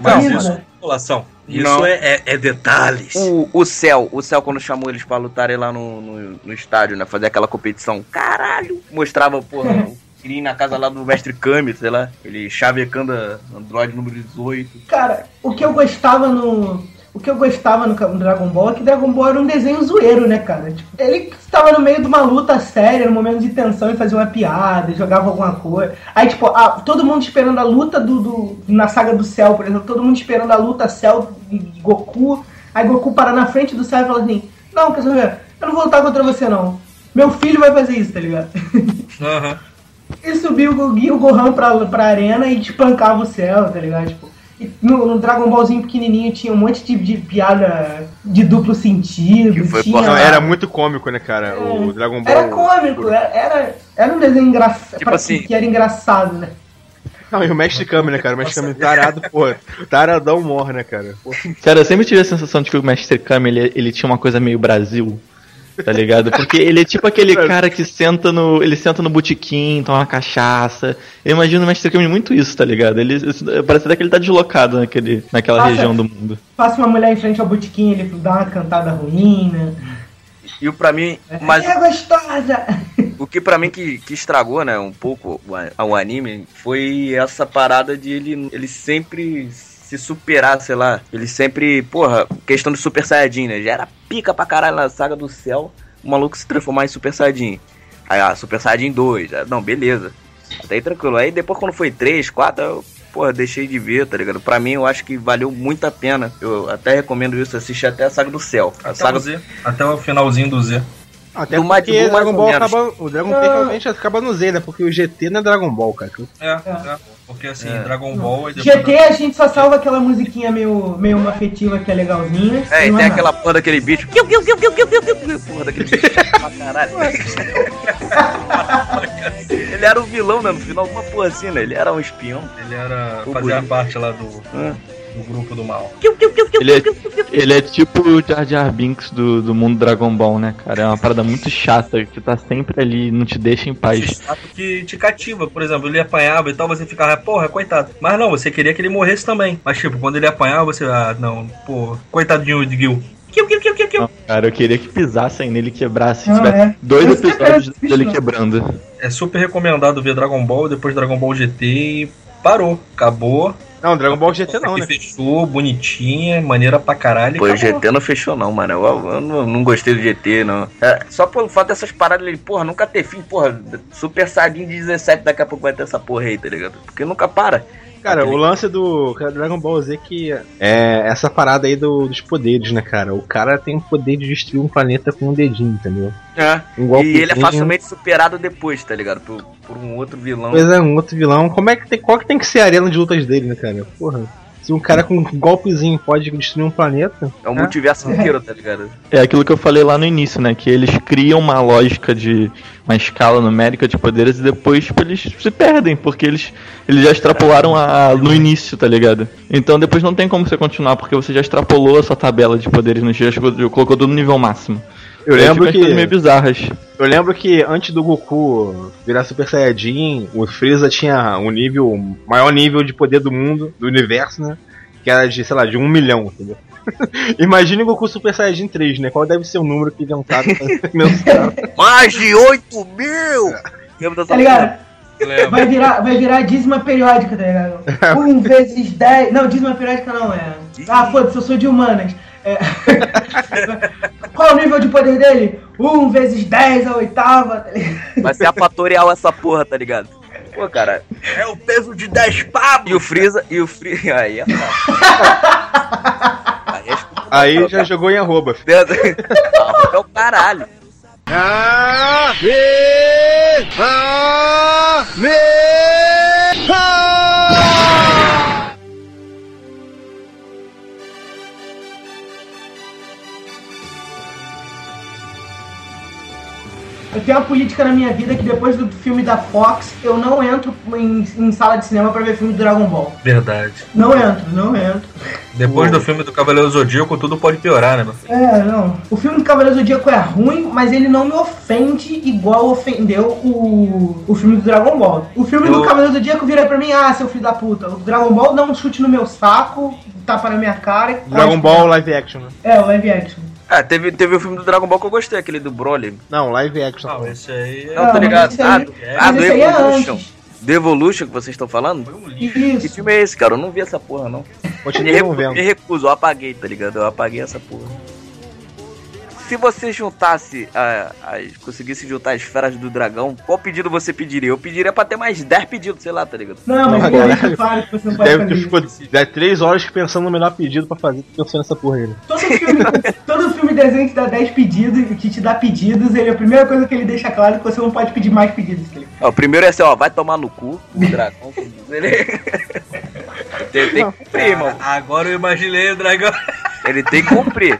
Mas Então, isso né? é enrolação. Isso Não. é, é, é detalhes. o, o Céu, o Céu quando chamou eles pra lutarem lá no, no, no estádio, né? Fazer aquela competição. Caralho! Mostrava, porra, o Kirin na casa lá do mestre Kami, sei lá. Ele chavecando a Android número 18. Cara, o que eu gostava no. O que eu gostava no, Dragon Ball é que Dragon Ball era um desenho zoeiro, né, cara? Tipo, ele estava no meio de uma luta séria, no momento de tensão, e fazia uma piada, jogava alguma coisa. Aí, tipo, a- todo mundo esperando a luta do, do- Na saga do céu, por exemplo, todo mundo esperando a luta céu de Goku. Aí Goku para na frente do céu e fala assim: Não, quer saber? Eu não vou lutar contra você, não. Meu filho vai fazer isso, tá ligado? Aham. E subia o Gohan pra, pra arena e espancava o céu, tá ligado? Tipo, no, no Dragon Ballzinho pequenininho tinha um monte de, de piada de duplo sentido. Que foi, tinha... porra, era muito cômico, né, cara? É. O Dragon Ball. Era cômico, era, era, era um desenho engraçado. Tipo assim- que era engraçado, né? Não, e o Mestre Kami, né, cara? O Mestre Kami tarado, pô. Taradão morre, né, cara? Pô. Cara, eu sempre tive a sensação de que o Mestre Kami, ele, ele tinha uma coisa meio Brasil. Tá ligado? Porque ele é tipo aquele cara que senta no. Ele senta no botequim, toma uma cachaça. Eu imagino o Mestre Kami muito isso, tá ligado? Ele parece até que ele tá deslocado naquele, naquela Nossa. região do mundo. Passa uma mulher em frente ao botequim, ele dá uma cantada ruim, né? E o pra mim, mas É gostosa! o que pra mim que, que estragou, né, um pouco o, o anime foi essa parada de ele, ele sempre se superar, sei lá. Ele sempre, porra, questão de Super Saiyajin, né? Já era pica pra caralho na saga do céu, o maluco se transformar em Super Saiyajin. Aí, ah, Super Saiyajin 2, ah, não, beleza. Até aí tranquilo. Aí depois quando foi 3, 4, eu, porra, deixei de ver, tá ligado? Pra mim eu acho que valeu muito a pena. Eu até recomendo isso, assistir até a saga do céu. A Até saga o Z. Até o finalzinho do Z. Até Do Majin porque Buu, mais Dragon Ball acaba. O Dragon Ball realmente acaba no Z, né? Porque o GT não é Dragon Ball, cara. É, é. Porque assim, É. Dragon Ball e depois. GT a gente só salva aquela musiquinha meio, meio afetiva que é legalzinha. É, e tem nada. aquela porra daquele bicho. Porra daquele bicho pra caralho. Ele era o vilão, né? No final, uma porra assim, né? Ele era um espião. Ele era. O fazia parte lá do, Ah. Do grupo do mal. Ele é-. Ele é tipo o Jar Jar Binks do, do mundo Dragon Ball, né, cara? É uma parada muito chata, que tá sempre ali, não te deixa em paz. Chato que te cativa, por exemplo, ele apanhava e tal, você ficava, porra, coitado. Mas não, você queria que ele morresse também. Mas tipo, quando ele apanhava, você, ah, não, pô, coitadinho de Gil. Kill, kill, kill, kill, kill. Não, cara, eu queria que pisassem nele e quebrassem. Tivesse é. dois Eu sempre episódios era dele quebrando. É super recomendado ver Dragon Ball, depois Dragon Ball GT e parou. Acabou. Não, Dragon Ball GT não, né? fechou, bonitinha, maneira pra caralho. Pô, o. GT não fechou não, mano. Eu, eu não, não gostei do GT, não. É, só pelo fato dessas paradas ali, porra, nunca ter fim, porra. Super Saiyajin de 17, daqui a pouco vai ter essa porra aí, tá ligado? Porque nunca para. Cara, Aquele- o lance do Dragon Ball Z que é essa parada aí do- dos poderes, né, cara? O cara tem o poder de destruir um planeta com um dedinho, entendeu? É. Um E ele é facilmente superado depois, tá ligado? Por, por um outro vilão. Pois é, um outro vilão. Como é que tem, qual que tem que ser a arena de lutas dele, né, cara? Porra. Se um cara com um golpezinho pode destruir um planeta. É o multiverso inteiro, tá ligado? É aquilo que eu falei lá no início, né? Que eles criam uma lógica de uma escala numérica de poderes e depois tipo, eles se perdem, porque eles, eles já extrapolaram a, no início, tá ligado? Então depois não tem como você continuar, porque você já extrapolou a sua tabela de poderes no dia, chegou- colocou tudo no nível máximo. Eu lembro coisas meio que. bizarras. Eu lembro que antes do Goku virar Super Saiyajin, o Freeza tinha um nível. o maior nível de poder do mundo, do universo, né? Que era de, sei lá, de um milhão, entendeu? Imagine o Goku Super Saiyajin 3, né? Qual deve ser o número que inventaram pra? Mais de 8 mil! Lembra dessa Tá ligado? Lembra? Vai virar, vai virar dízima periódica, tá ligado? 1 vezes 10. Não, dízima periódica não é. Ah, foda-se, eu sou de humanas. É. Qual é o nível de poder dele? 1 vezes 10 a oitava, tá ligado? Vai ser a fatorial essa porra, tá ligado? Pô, cara. É o peso de 10 pavos! E o Freeza. E o Freeza. Aí é fácil. Aí é Aí já jogou em arroba. É o caralho. Ah, me, ah, me, ah! Tenho uma política na minha vida que depois do filme da Fox, eu não entro em, em sala de cinema pra ver filme do Dragon Ball. Verdade. Não entro, não entro. Depois do filme do Cavaleiro Zodíaco, tudo pode piorar, né, meu filho? É, não. O filme do Cavaleiro Zodíaco é ruim, mas ele não me ofende igual ofendeu o, o filme do Dragon Ball. O filme do Eu- Cavaleiro Zodíaco vira pra mim, ah, seu filho da puta. O Dragon Ball dá um chute no meu saco, tapa na minha cara. e- Dragon Ball live action, né? É, o live action. Ah, teve, teve o filme do Dragon Ball que eu gostei, aquele do Broly. Não, live action. Não, esse aí é... Não, Ah, tá ligado? aí- Ah, do, é- ah, do é Evolution. Do Evolution que vocês estão falando? Que Isso. filme é esse, cara? Eu não vi essa porra, não. Me, recu- vendo. me recuso, eu apaguei, tá ligado? Eu apaguei essa porra. Se você juntasse, a, as- conseguisse juntar as esferas do dragão, qual pedido você pediria? Eu pediria pra ter mais 10 pedidos, sei lá, tá ligado? Não, mas Não, ele é claro que você não pode Deve ter isso. ficou é, três horas pensando no melhor pedido pra fazer, pensando nessa porra aí. né? Todo filme, todo filme desenho que dá 10 pedidos, que te dá pedidos, ele, a primeira coisa que ele deixa claro é que você não pode pedir mais pedidos que ele. Ó, o primeiro é assim, ó, vai tomar no cu, o dragão. Ele tem, tem que cumprir, irmão. Agora eu imaginei o dragão. Ele tem que cumprir.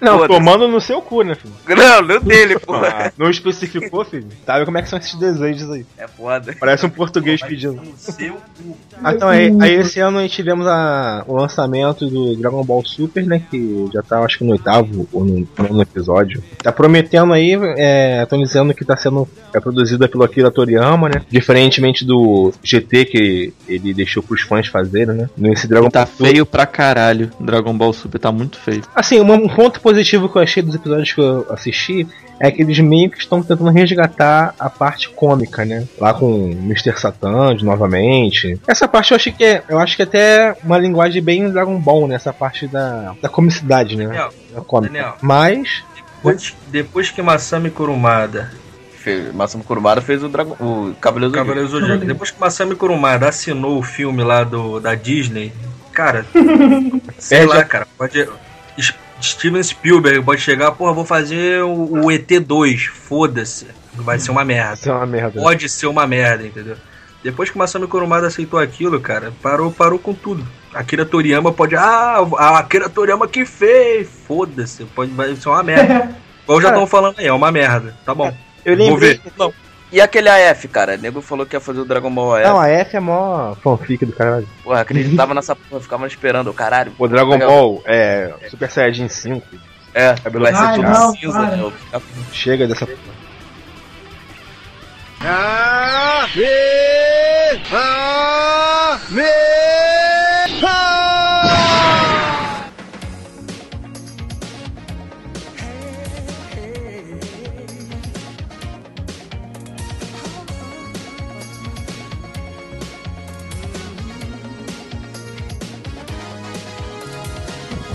Não, tomando no seu cu, né, filho? Não, não dele, porra. Ah, não especificou, filho? Sabe como é que são esses desejos aí? É foda. Parece um português pedindo. No seu cu. Ah, então, aí, aí esse ano a gente tivemos a, o lançamento do Dragon Ball Super, né? Que já tá, acho que no oitavo ou no nono episódio. Tá prometendo aí, é, estão dizendo que tá sendo é, produzida pelo Akira Toriyama, né? Diferentemente do GT que ele deixou pros fãs fazerem, né? Nesse Dragon Tá Ball Super. feio pra caralho. Dragon Ball Super tá muito feio. Assim, um, um ponto positivo que eu achei dos episódios que eu assisti é que eles meio que estão tentando resgatar a parte cômica, né? Lá com o Mr. Satan de novamente. Essa parte eu achei que é, eu acho que é até uma linguagem bem Dragon Ball, né? Essa parte da, da comicidade, né? Daniel, Da cômica. Daniel. Mas depois, depois que Masami Kurumada, Fez, Kurumada fez o, dragão, o Cavaleiro do Cavaleiro Zodíaco, depois que Masami Kurumada assinou o filme lá do, da Disney, cara, sei Perde lá, a- cara, pode... Steven Spielberg pode chegar, porra, vou fazer o, o ET2, foda-se, vai ser uma merda. isso é uma merda. Pode ser uma merda, entendeu? Depois que Masami Kurumada aceitou aquilo, cara, parou, parou com tudo. Akira Toriyama pode. Ah, a Akira Toriyama que fez! Foda-se, pode vai ser uma merda. Igual já estão falando aí, é uma merda. Tá bom. Eu Vou lembrei. ver. Não. E aquele AF, cara? O nego falou que ia fazer o Dragon Ball AF. Não, a F é mó fanfic do caralho. Porra, acreditava nessa porra, ficava esperando, caralho. O Dragon Legal. Ball é Super Saiyajin 5. É, Cabelo vai ser tudo não, cinza, meu. Chega dessa. Ah, me, ah, me, ah.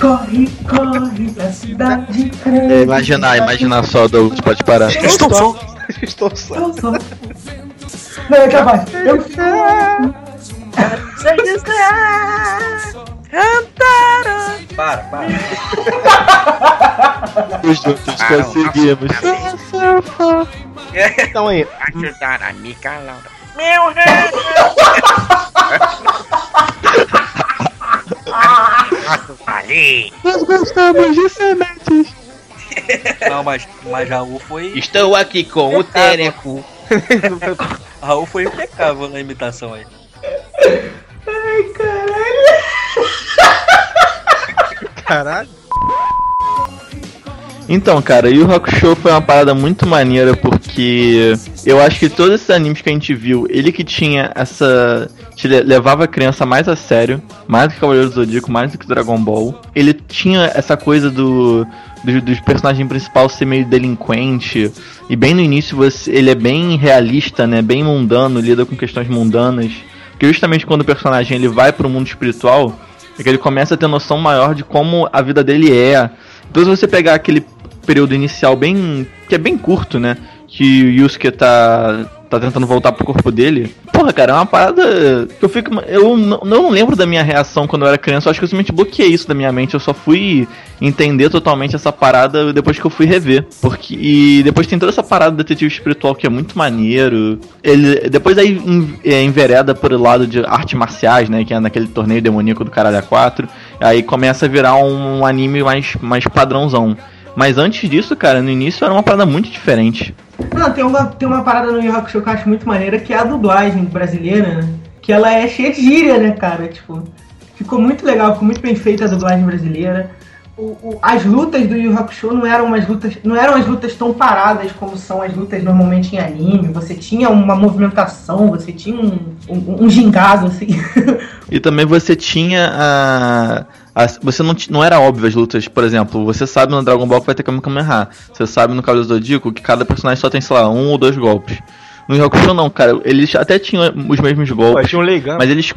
Corre, corre pra cidade grande. É, imaginar, imaginar só, Douglas, pode parar. Estou só. Estou só. Eu sou. Não, é capaz. Eu fico. Para, para. Juntos conseguimos. Então aí, Ajudar a calar. Nós gostamos de sementes. Não, mas, mas Raul foi. estou aqui com o Tereco. Raul foi impecável na imitação aí. Ai, caralho. Caralho. Então, cara, Yu Yu Hakusho foi uma parada muito maneira porque eu acho que todos esses animes que a gente viu, ele que tinha essa. le- levava a criança mais a sério, mais do que Cavaleiro do Zodíaco, mais do que Dragon Ball. Ele tinha essa coisa do. do- dos personagens principal ser meio delinquente. E bem no início você, ele é bem realista, né? Bem mundano, lida com questões mundanas. Porque justamente quando o personagem ele vai pro mundo espiritual, é que ele começa a ter noção maior de como a vida dele é. Então se você pegar aquele período inicial bem. que é bem curto, né? Que o Yusuke tá. tá tentando voltar pro corpo dele. Porra, cara, é uma parada. que eu fico. Eu não, lembro da minha reação quando eu era criança, eu acho que eu simplesmente bloqueei isso da minha mente. Eu só fui entender totalmente essa parada depois que eu fui rever. Porque. E depois tem toda essa parada do detetive espiritual que é muito maneiro. Ele. Depois aí é, envereda por lado de artes marciais, né? Que é naquele torneio demoníaco do Caralho A4. Aí começa a virar um anime mais, mais padrãozão. Mas antes disso, cara, no início era uma parada muito diferente. Não, tem uma, tem uma parada no Yu Hakusho que eu acho muito maneira, que é a dublagem brasileira, né? Que ela é cheia de gíria, né, cara? Tipo, ficou muito legal, ficou muito bem feita a dublagem brasileira. O, o, as lutas do Yu Hakusho não eram umas lutas, não eram as lutas tão paradas como são as lutas normalmente em anime. Você tinha uma movimentação, você tinha um, um, um gingado, assim. E também você tinha a. a- você não, não era óbvio as lutas, por exemplo, você sabe no Dragon Ball que vai ter Kamehameha. Você sabe no Cavaleiro do Zodíaco que cada personagem só tem, sei lá, um ou dois golpes. No Yu Hakusho não, cara, eles até tinham os mesmos golpes. tinha um. Mas eles.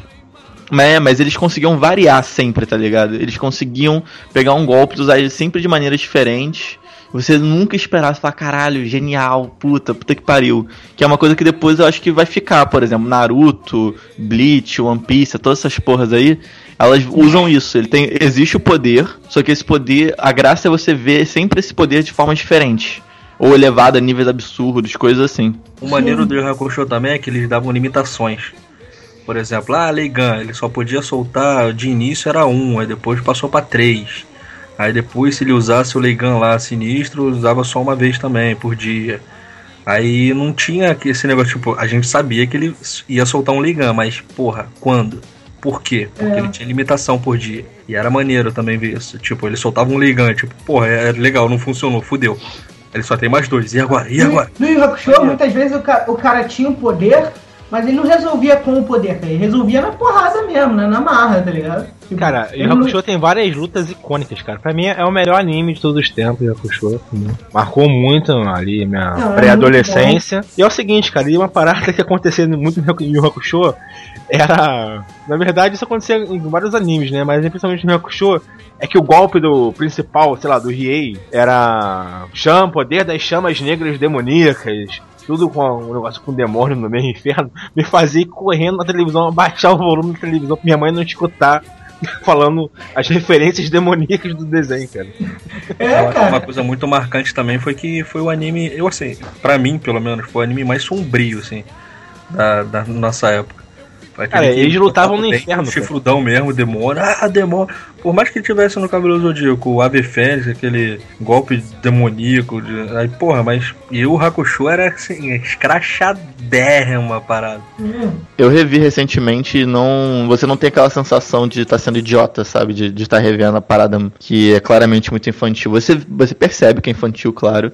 É, mas eles conseguiam variar sempre, tá ligado? Eles conseguiam pegar um golpe e usar ele sempre de maneiras diferentes. Você nunca esperasse falar, caralho, genial, puta, puta que pariu. Que é uma coisa que depois eu acho que vai ficar, por exemplo, Naruto, Bleach, One Piece, todas essas porras aí, elas usam isso. Ele tem, existe o poder, só que esse poder, a graça é você ver sempre esse poder de forma diferente. Ou elevado a níveis absurdos, coisas assim. O maneiro do Hakusho também é que eles davam limitações. Por exemplo, ah, Leigan, ele só podia soltar de início era um, aí depois passou pra três. Aí depois, se ele usasse o Leigan lá sinistro, usava só uma vez também, por dia. Aí não tinha esse negócio, tipo, a gente sabia que ele ia soltar um Leigan, mas porra, quando? Por quê? Porque É. ele tinha limitação por dia. E era maneiro também ver isso. Tipo, ele soltava um Leigan, tipo, porra, é legal, não funcionou, fudeu. Ele só tem mais dois. E agora? E agora? No, Yu Hakusho, muitas vezes o, ca- o cara tinha um poder, mas ele não resolvia com o poder, cara. Ele resolvia na porrada mesmo, né? na marra, tá ligado? Tipo, Cara, Yu não- tem várias lutas icônicas, cara. Pra mim é o melhor anime de todos os tempos, Yu Hakusho. Marcou muito ali minha é pré-adolescência. E é o seguinte, cara, e uma parada que acontecia muito no Yu Hakusho era. Na verdade, isso acontecia em vários animes, né? Mas principalmente no Yu Hakusho. É que o golpe do principal, sei lá, do Riei, era chama, poder das chamas negras demoníacas, tudo com um negócio com demônio no meio inferno, me fazia ir correndo na televisão, abaixar o volume da televisão pra minha mãe não escutar falando as referências demoníacas do desenho, cara. É, Uma- cara. Uma coisa muito marcante também foi que foi o anime, eu assim, pra mim pelo menos, foi o anime mais sombrio, assim, da, da nossa época. Cara, que eles lutavam no inferno, o cara. Chifrudão mesmo, demônio. Ah, demônio. Por mais que ele tivesse no cabelo zodíaco, o Ave Fênix, aquele golpe demoníaco. De... Aí, porra, mas. E o Hakusho era assim, escrachadérrima a parada. Hum. Eu revi recentemente e não. Você não tem aquela sensação de estar sendo idiota, sabe? De estar revendo a parada que é claramente muito infantil. Você, você percebe que é infantil, claro.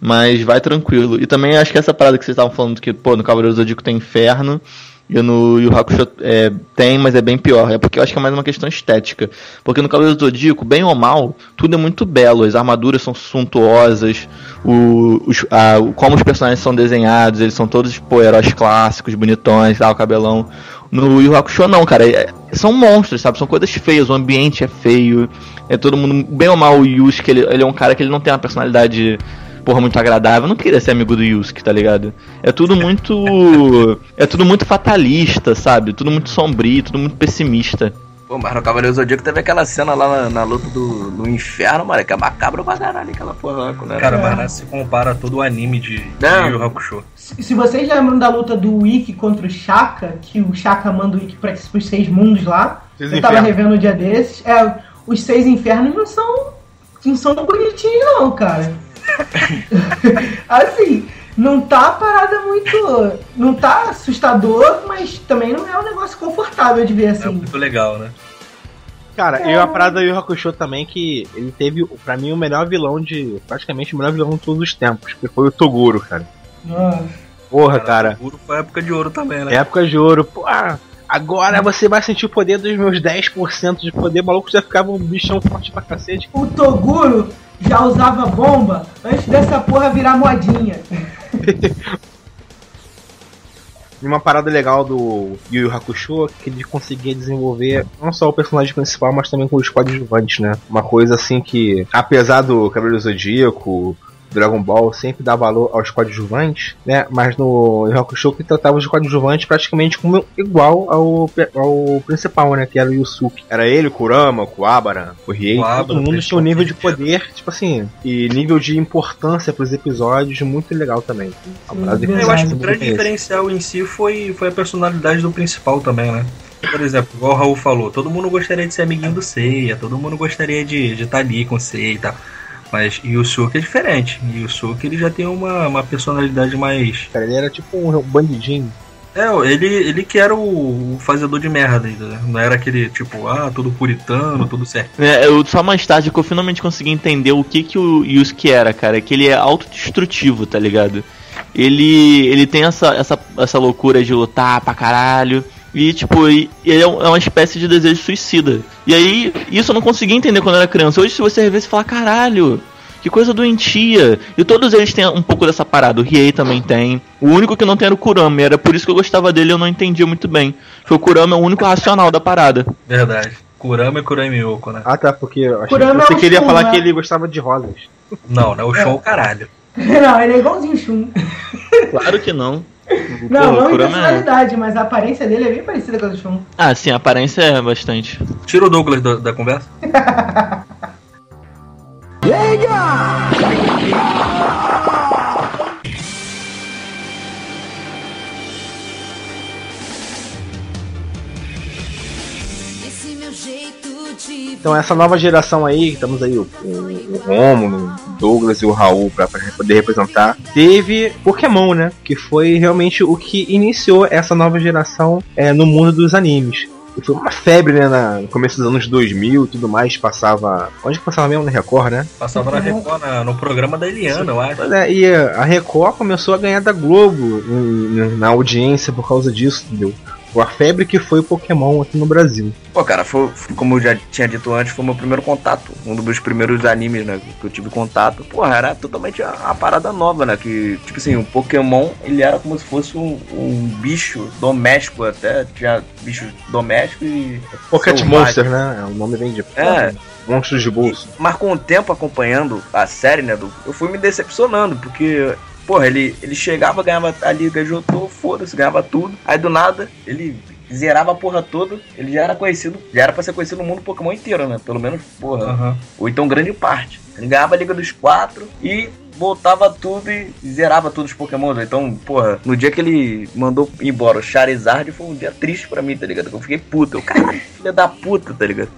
Mas vai tranquilo. E também acho que essa parada que vocês estavam falando que, pô, no Cavaleiro do Zodíaco tem inferno. E no Yu Hakusho é, tem, mas é bem pior. É porque eu acho que é mais uma questão estética. Porque no Cavaleiro Zodíaco, bem ou mal, tudo é muito belo. As armaduras são suntuosas, o, os, a- o- como os personagens são desenhados, eles são todos, pô, heróis clássicos, bonitões, tal, cabelão. No Yu Hakusho não, cara. é- são monstros, sabe? São coisas feias, o ambiente é feio. É todo mundo, bem ou mal, o Yusuke, ele, ele é um cara que ele não tem uma personalidade porra, muito agradável. Eu não queria ser amigo do Yusuke, tá ligado? É tudo muito. é tudo muito fatalista, sabe? Tudo muito sombrio, tudo muito pessimista. Pô, mas no Cavaleiro Zodíaco teve aquela cena lá na, na luta do, do inferno, mano, que é macabro pra caralho aquela porra lá. Quando era... Cara, mas não se compara a todo o anime de, de. Yu Hakusho. Se se vocês lembram da luta do Wiki contra o Shaka, que o Shaka manda o Wiki pra os seis mundos lá, Seis eu tava infernos. revendo um dia desses, é, os seis infernos não são, não são bonitinhos não, cara. assim, não tá a parada muito. Não tá assustador, mas também não é um negócio confortável de ver É assim. muito legal, né? Cara, e a parada do Yu Hakusho também que ele teve, pra mim, o melhor vilão de. praticamente o melhor vilão de todos os tempos, que foi o Toguro, cara. Nossa. Porra, cara. O Guru foi época de ouro também, né? Época de ouro. Pô, ah, agora você vai sentir o poder dos meus 10% de poder. Maluco já ficava um bichão forte pra cacete. O Toguro já usava bomba antes dessa porra virar modinha. Uma parada legal do Yu Yu Hakusho é que ele conseguia desenvolver não só o personagem principal, mas também com os coadjuvantes, né? Uma coisa assim que, apesar do Cabelo Zodíaco, Dragon Ball sempre dá valor aos coadjuvantes, né? Mas no Hakusho que tratava os coadjuvantes praticamente como igual ao, ao principal, né? Que era o Yusuke. Era ele, o Kurama, o Kuwabara, o Riei, todo mundo tinha um nível de poder, tipo assim, e nível de importância pros episódios muito legal também. Verdade. Eu acho que o grande diferencial em si foi, foi a personalidade do principal também, né? Por exemplo, igual o Raul falou, todo mundo gostaria de ser amiguinho do Seiya, todo mundo gostaria de estar ali com o Seiya e tal. Mas Yusuke é diferente. Yusuke ele já tem uma, uma personalidade mais. Cara, ele era tipo um bandidinho. É, ele, ele que era o, o fazedor de merda ainda, né? Não era aquele tipo, ah, todo puritano, tudo certo. É, eu, só mais tarde que eu finalmente consegui entender o que, que o Yusuke era, cara. Que ele é autodestrutivo, tá ligado? Ele, ele tem essa, essa, essa loucura de lutar pra caralho. E, tipo, ele é uma espécie de desejo suicida. E aí, isso eu não conseguia entender quando eu era criança. Hoje, se você rever, você fala, caralho, que coisa doentia. E todos eles têm um pouco dessa parada. O Riei também tem. O único que não tem era o Kurama. Era por isso que eu gostava dele eu não entendia muito bem. Porque o Kurama é o único racional da parada. Verdade. Kurama e Kuramiyoko, né? Ah, tá, porque eu achei Kurama que você é o queria Shun, falar né? que ele gostava de rosas. Não, né? O show caralho. Não, ele é igualzinho o Shun. Claro que não. Não, Pô, não o em é... personalidade, mas a aparência dele é bem parecida com a do Shun. Ah, sim, a aparência é bastante. Tira o Douglas da, da conversa. Esse Então essa nova geração aí, que estamos aí, o, o, o Romulo, o Douglas e o Raul pra, pra poder representar, teve Pokémon, né? Que foi realmente o que iniciou essa nova geração é, no mundo dos animes. E foi uma febre, né? na- no começo dos anos 2000 e tudo mais. Passava. Onde que passava mesmo? Na Record, né? Passava na Record, na- no programa da Eliana, eu acho. É, e a Record começou a ganhar da Globo em- na audiência por causa disso, entendeu? A febre que foi o Pokémon aqui no Brasil. Pô, cara, foi, como eu já tinha dito antes, foi meu primeiro contato. Um dos meus primeiros animes, né? Que eu tive contato. Porra, era totalmente a, a parada nova, né? Que, tipo assim, o Pokémon, ele era como se fosse um, um bicho doméstico até. Tinha bichos domésticos e. Pocket. Monster, né? O nome vem de É. monstros de bolso. Mas com o tempo acompanhando a série, né, do, eu fui me decepcionando, porque, porra, ele, ele chegava, ganhava a liga, juntou, foda-se, ganhava tudo. Aí do nada, ele zerava a porra toda, ele já era conhecido, já era pra ser conhecido no mundo Pokémon inteiro, né? Pelo menos, porra, Aham. ou então grande parte. Ele ganhava a liga dos quatro e voltava tudo e zerava todos os Pokémon. Então, porra, no dia que ele mandou embora o Charizard foi um dia triste pra mim, tá ligado? Eu fiquei puta. Eu, caralho, filha da puta, tá ligado?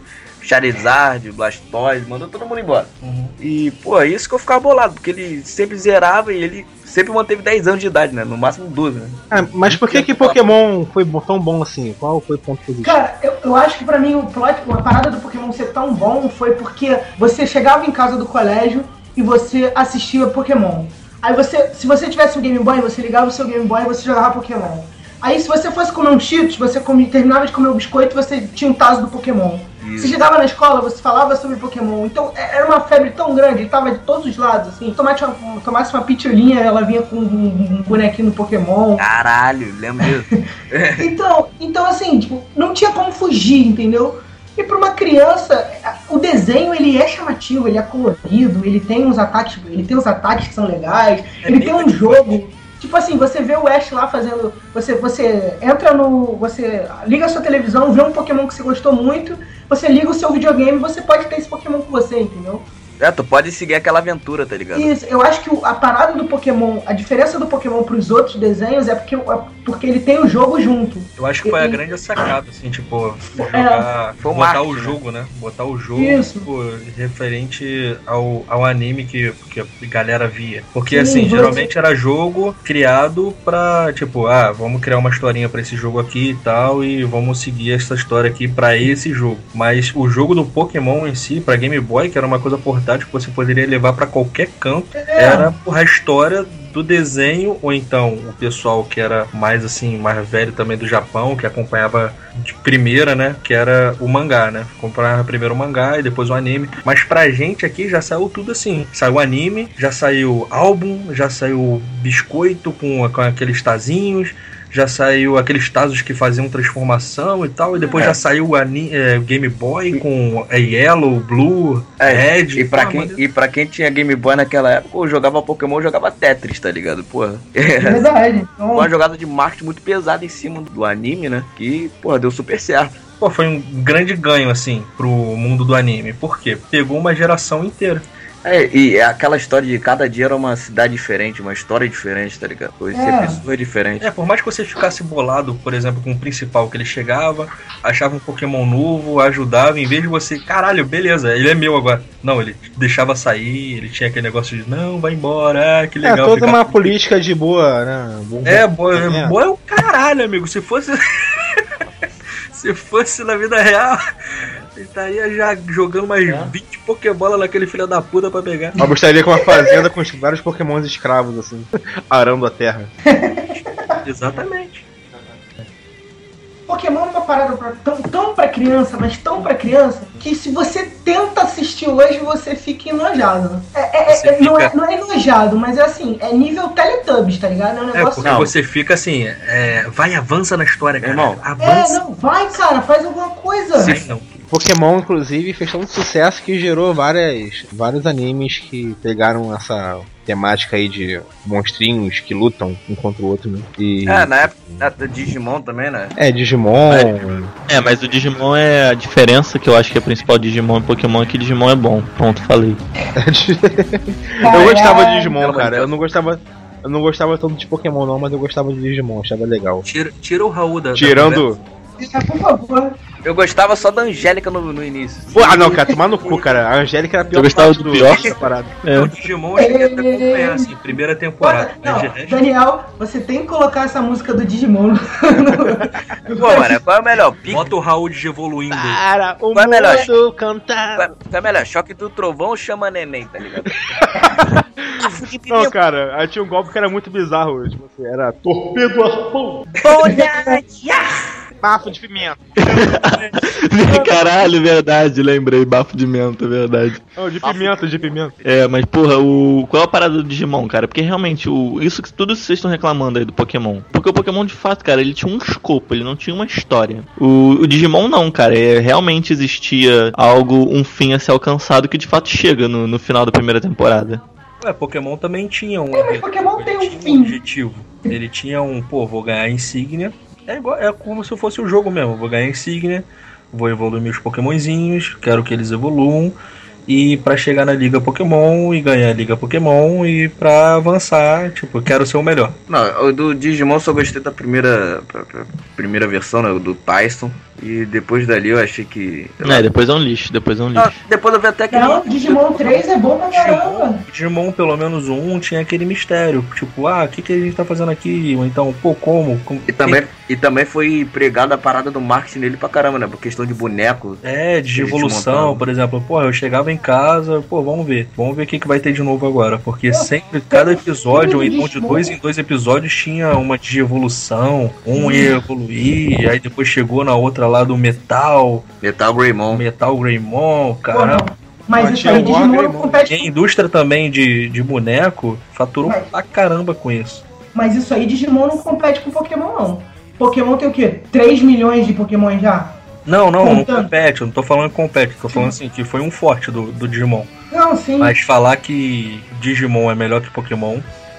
Charizard, Blastoise, mandou todo mundo embora. Uhum. E, pô, é isso que eu ficava bolado, porque ele sempre zerava e ele sempre manteve 10 anos de idade, né? No máximo 12, né? Ah, mas por que que Pokémon foi tão bom assim? Qual foi o ponto positivo? Cara, eu, eu acho que pra mim o plot, a parada do Pokémon ser tão bom foi porque você chegava em casa do colégio e você assistia Pokémon. Aí você, se você tivesse um Game Boy, você ligava o seu Game Boy e você jogava Pokémon. Aí se você fosse comer um Cheetos, você come- terminava de comer o biscoito e você tinha um taso do Pokémon. Você chegava na escola, você falava sobre Pokémon. Então é- era uma febre tão grande, ele tava de todos os lados, assim. Tomasse uma, tomasse uma pitulinha, ela vinha com um, um bonequinho do Pokémon. Caralho, lembro disso. Então, então assim, tipo, não tinha como fugir, entendeu? E pra uma criança, o desenho ele é chamativo, ele é colorido, ele tem uns ataques, ele tem uns ataques que são legais, ele tem um jogo. Tipo assim, você vê o Ash lá fazendo. Você, você entra no. Você liga a sua televisão, vê um Pokémon que você gostou muito, você liga o seu videogame você pode ter esse Pokémon com você, entendeu? É, tu pode seguir aquela aventura, tá ligado? Isso, eu acho que o- a parada do Pokémon, a diferença do Pokémon pros outros desenhos é porque, é porque ele tem o jogo junto. Eu acho que foi a E- grande sacada, assim, tipo, É, jogar. foi o botar marketing, o né? jogo, né? Botar o jogo Isso. tipo, referente ao, ao anime que, que a galera via. Porque, Sim, assim, você- geralmente era jogo criado pra, tipo, ah, vamos criar uma historinha pra esse jogo aqui e tal, e vamos seguir essa história aqui pra esse jogo. Mas o jogo do Pokémon em si, pra Game Boy, que era uma coisa portátil que você poderia levar pra qualquer canto, É. era porra, a história do desenho, ou então o pessoal que era mais assim, mais velho também do Japão, que acompanhava de primeira, né? Que era o mangá, né? Acompanhava primeiro o mangá e depois o anime. Mas pra gente aqui já saiu tudo assim. Saiu anime, já saiu álbum, já saiu biscoito com, com aqueles tazinhos. Já saiu aqueles tazos que faziam transformação e tal, e depois É. já saiu o é, Game Boy com é, Yellow, Blue, É, Red. E pra, Pô, quem, mas- e pra quem tinha Game Boy naquela época, eu jogava Pokémon, jogava Tetris, tá ligado? Porra. É verdade. Então, uma jogada de marketing muito pesada em cima do anime, né? Que, porra, deu super certo. Pô, foi um grande ganho, assim, pro mundo do anime. Por quê? Pegou uma geração inteira. É, e é aquela história de cada dia era uma cidade diferente, uma história diferente, tá ligado? Conhecer É. pessoas diferentes. É, por mais que você ficasse bolado, por exemplo, com o principal, que ele chegava, achava um Pokémon novo, ajudava, em vez de você, caralho, beleza, ele é meu agora. Não, ele deixava sair, ele tinha aquele negócio de, não, vai embora, ah, que É legal. toda ficava- uma política de boa, né? Bom- É, boa é. É. boa é o caralho, amigo. Se fosse. Se fosse na vida real, estaria já jogando mais 20 Pokébola naquele filho da puta pra pegar. Eu gostaria com uma fazenda com vários pokémons escravos, assim, arando a terra. Exatamente. Pokémon é uma parada pra- tão, tão pra criança, mas tão pra criança, que se você tenta assistir hoje, você fica enojado. É, é- é- não, é, não é enojado, mas é assim, é nível Teletubbies, tá ligado? É um É, negócio. porque você fica assim, é, vai, avança na história, cara. Irmão. É, avança. não, vai, cara, faz alguma coisa. Vai, não. Pokémon, inclusive, fez tanto sucesso que gerou várias, vários animes que pegaram essa temática aí de monstrinhos que lutam um contra o outro, né? E, É, na época Digimon também, né? é, Digimon. É, mas o Digimon é a diferença que eu acho que é a principal de Digimon e Pokémon é que Digimon é bom. Ponto, falei. eu gostava de. Digimon, cara. Eu não gostava. Eu não gostava tanto de Pokémon não, mas eu gostava de Digimon, achava legal. Tira, tira o Raul da. da É, por favor. Eu gostava só da Angélica no, no início. Pô, ah não, cara, tomar no cu, cara. A Angélica era a pior Eu gostava parte do pior? da parada. É. O Digimon eu cheguei até acompanhar, assim, primeira temporada. Não, Mas Daniel, você tem que colocar essa música do Digimon. no- Pô, mano, qual é o melhor? Pique? bota o Raul de evoluindo. Para o Qual é melhor? mundo cantar. Qual qual é melhor? Choque do trovão ou chama neném, tá ligado? Não, cara, aí tinha um golpe que era muito bizarro. Tipo assim, era torpedo arpão, Olha! Bafo de pimenta. Caralho, verdade, lembrei. Bafo de menta, verdade. Não, de pimenta, de pimenta. É, mas porra, o. Qual é a parada do Digimon, cara? Porque realmente, o. Isso que tudo vocês estão reclamando aí do Pokémon. Porque o Pokémon, de fato, cara, ele tinha um escopo, ele não tinha uma história. O, o Digimon não, cara. É, realmente existia algo, um fim a ser alcançado que de fato chega no, no final da primeira temporada. Ué, Pokémon também tinha um. mas Pokémon tem um fim. um objetivo. Ele tinha um, pô, vou ganhar insígnia. É igual, é como se fosse o jogo mesmo. Vou ganhar insígnia, vou evoluir meus Pokémonzinhos, quero que eles evoluam. E pra chegar na Liga Pokémon e ganhar a Liga Pokémon e pra avançar, tipo, quero ser o melhor. Não, do Digimon só gostei da primeira, primeira versão, né? Do Tyson. E depois dali eu achei que. É, depois é um lixo, depois é um Ah, lixo. depois eu vi até que. Não, Digimon 3 é bom pra caramba. Digimon, pelo menos um, tinha aquele mistério. Tipo, ah, o que, que a gente tá fazendo aqui? Ou então, pô, como? Como- E também, e também foi pregada a parada do marketing dele pra caramba, né? Por questão de boneco. É, de evolução, por exemplo. Pô, eu chegava em casa, pô, vamos ver. Vamos ver o que, que vai ter de novo agora. Porque sempre, cada episódio, ou então de dois em dois episódios, tinha uma de evolução. Um ia evoluir, aí depois chegou na outra lá do metal, Metal Greymon. Metal Greymon, cara. não. Mas isso aí, não Wargreymon. compete E a indústria também de, de boneco faturou Mas- pra caramba com isso. Mas isso aí, Digimon não compete com Pokémon, não. Pokémon tem o quê? 3 milhões de Pokémon já? Não, não, não Contando. compete. Eu não tô falando que compete. Tô falando assim, que foi um forte do, do Digimon. Não, sim. Mas falar que Digimon é melhor que Pokémon,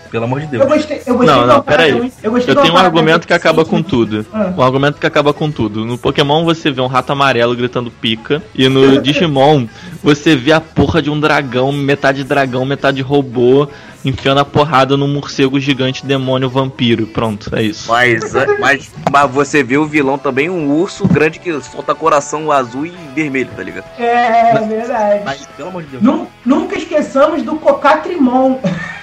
pelo amor de Deus. Eu gostei, eu gostei Não, não, peraí. Eu, gostei Eu uma tenho um argumento que acaba com tudo. Ah. Um argumento que acaba com tudo. No Pokémon você vê um rato amarelo gritando pica. E no Digimon você vê a porra de um dragão, metade dragão, metade robô, enfiando a porrada num morcego gigante, demônio, vampiro. Pronto, é isso. Mas, mas, mas você vê o vilão também, um urso grande que solta coração azul e vermelho, tá ligado? É, é verdade. Mas, pelo amor de Deus. Nu- nunca esqueçamos do Cocatrimon.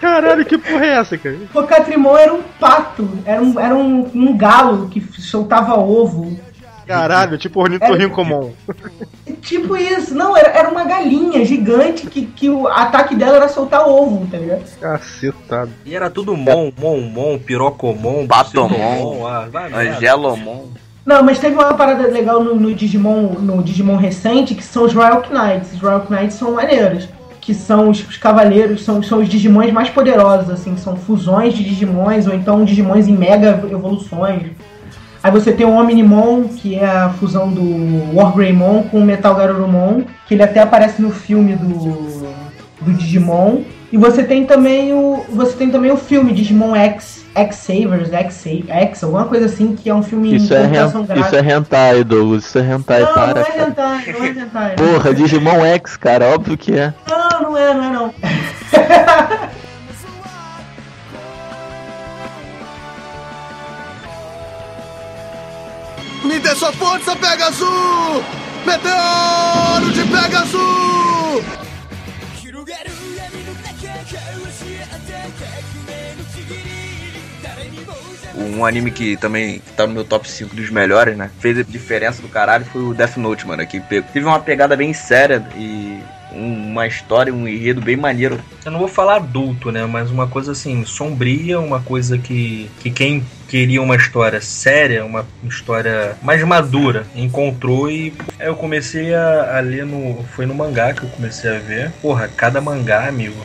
Caralho, que porra é essa, cara? Cocatrimon era um pato, era um, era um, um galo que soltava ovo. Caralho, tipo ornitorrinco comum. Tipo isso, não, era, era uma galinha gigante que, que o ataque dela era soltar ovo, tá ligado? Cacetado. E era tudo Mon, Mon, Mon, Pirocomon. Bucetomon, ah. Angelomon. Não, mas teve uma parada legal no, no Digimon, no Digimon recente, que são os Royal Knights. Os Royal Knights são maneiros. Que são os, os cavaleiros, são, são os Digimons mais poderosos, assim, são fusões de Digimons, ou então Digimons em mega evoluções. Aí você tem o Omnimon, que é a fusão do Wargreymon com o Metal Garurumon, que ele até aparece no filme do, do Digimon. E você tem também o. Você tem também o filme Digimon X, X Savers, X, X, alguma coisa assim, que é um filme Isso em é, computação hen- gráfica. isso é hentai, Douglas. Isso é hentai, Não, para. não é hentai, não é hentai. Porra, Digimon X, cara, óbvio que é. Não, não é, não é não. Me dê sua força, Pegasus! Meteoro de Pegasus! Um anime que também tá no meu top 5 dos melhores, né? Fez a diferença do caralho foi o Death Note, mano. Que teve uma pegada bem séria e um- uma história, um enredo bem maneiro. Eu não vou falar adulto, né? Mas uma coisa assim, sombria, uma coisa que, que quem queria uma história séria, uma história mais madura, encontrou e eu comecei a, a ler no. Foi no mangá que eu comecei a ver. Porra, cada mangá, amigo.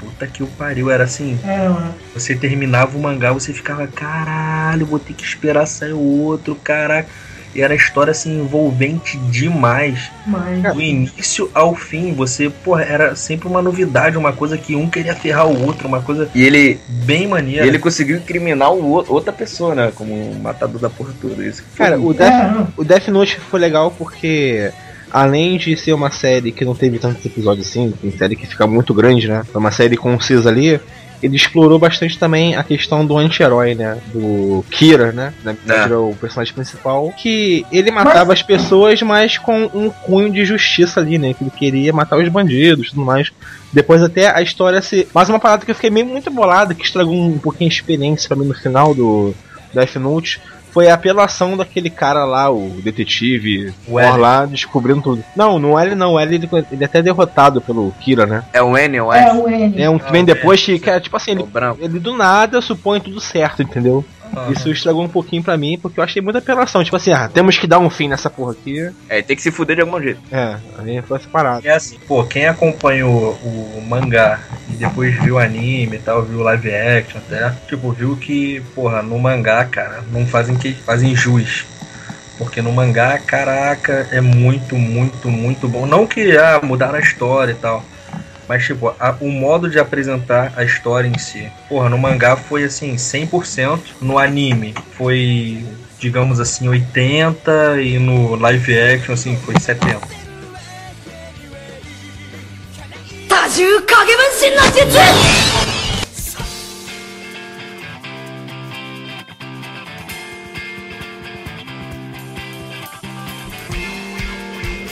Puta que o pariu, era assim. É, mano. Você terminava o mangá, você ficava, caralho, vou ter que esperar sair o outro, caraca. E era história assim envolvente demais. Mas. Do início ao fim, você, porra, era sempre uma novidade, uma coisa que um queria ferrar o outro, uma coisa E ele, bem e maneira. ele conseguiu incriminar o, outra pessoa, né? Como um matador da porra toda. Isso Cara, o É, Death, não. o Death Note foi legal porque, além de ser uma série que não teve tantos episódios assim, tem série que fica muito grande, né? É uma série concisa ali. Ele explorou bastante também a questão do anti-herói, né? Do Kira, né? Na verdade, É. era o personagem principal. Que ele matava as pessoas, mas com um cunho de justiça ali, né? Que ele queria matar os bandidos e tudo mais. Depois até a história se. Mas uma parada que eu fiquei meio muito bolado, que estragou um pouquinho a experiência pra mim no final do Death Note. Foi a apelação daquele cara lá, o detetive, O L. lá, descobrindo tudo. Não, no L não, o L ele, ele é até derrotado pelo Kira, né? É o N, eu É acho. o N. É um que vem o depois que, é, tipo assim, É o ele, branco. ele do nada supõe tudo certo, entendeu? Aham. Isso estragou um pouquinho pra mim, porque eu achei muita apelação. Tipo assim, ah, temos que dar um fim nessa porra aqui. É, tem que se fuder de algum jeito. É, aí foi essa parada. É assim, pô, quem acompanhou o mangá e depois viu o anime e tal, viu o live action até, tipo, viu que, porra, no mangá, cara, não fazem que fazem jus. Porque no mangá, caraca, é muito, muito, muito bom. Não que ah, mudaram a história e tal. Mas, tipo, a- o modo de apresentar a história em si. Porra, no mangá foi assim, 100%. No anime foi, digamos assim, 80%. E no live action, assim, foi 70%. 多重影分身の術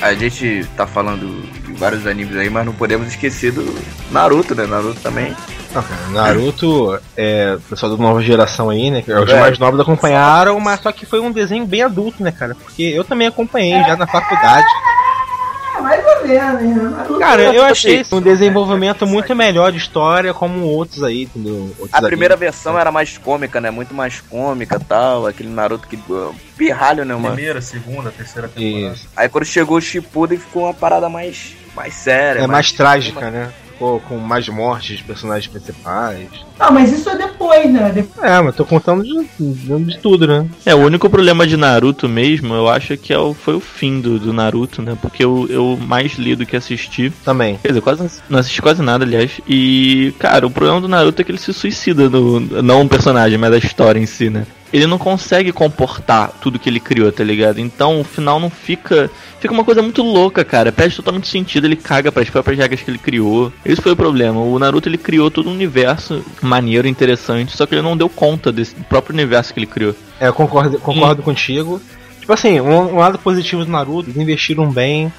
A gente tá falando de vários animes aí, mas não podemos esquecer do Naruto, né? Naruto também. Cara, Naruto, é, pessoal da nova geração aí, né? que Os É. mais novos acompanharam, mas só que foi um desenho bem adulto, né, cara? Porque eu também acompanhei já na faculdade. É, mais ou menos, né? Naruto- Cara, eu achei um desenvolvimento muito melhor de história, como outros aí, entendeu? Outros A primeira animes. versão era mais cômica, né? Muito mais cômica tal. Aquele Naruto que. uh, Pirralho, né, mano? Primeira, segunda, terceira temporada. Isso. Aí quando chegou o Shippuden ficou uma parada mais, mais séria. É mais trágica, né? Ficou com mais mortes de personagens principais. Ah, mas isso é depois, né? Depois- É, mas tô contando de, de, de tudo, né? É, o único problema de Naruto mesmo, eu acho que é o, foi o fim do, do Naruto, né? Porque eu, eu mais li do que assisti. Também. Quer dizer, quase não- assisti quase nada, aliás. E, cara, o problema do Naruto é que ele se suicida, no, não um personagem, mas a história em si, né? Ele não consegue comportar tudo que ele criou, tá ligado? Então o final não fica. Fica uma coisa muito louca, cara. Perde totalmente sentido, ele caga para as próprias regras que ele criou. Esse foi o problema. O Naruto ele criou todo um universo maneiro, interessante, só que ele não deu conta desse próprio universo que ele criou. É, eu concordo, concordo contigo. Tipo assim, um, um lado positivo do Naruto, eles investiram bem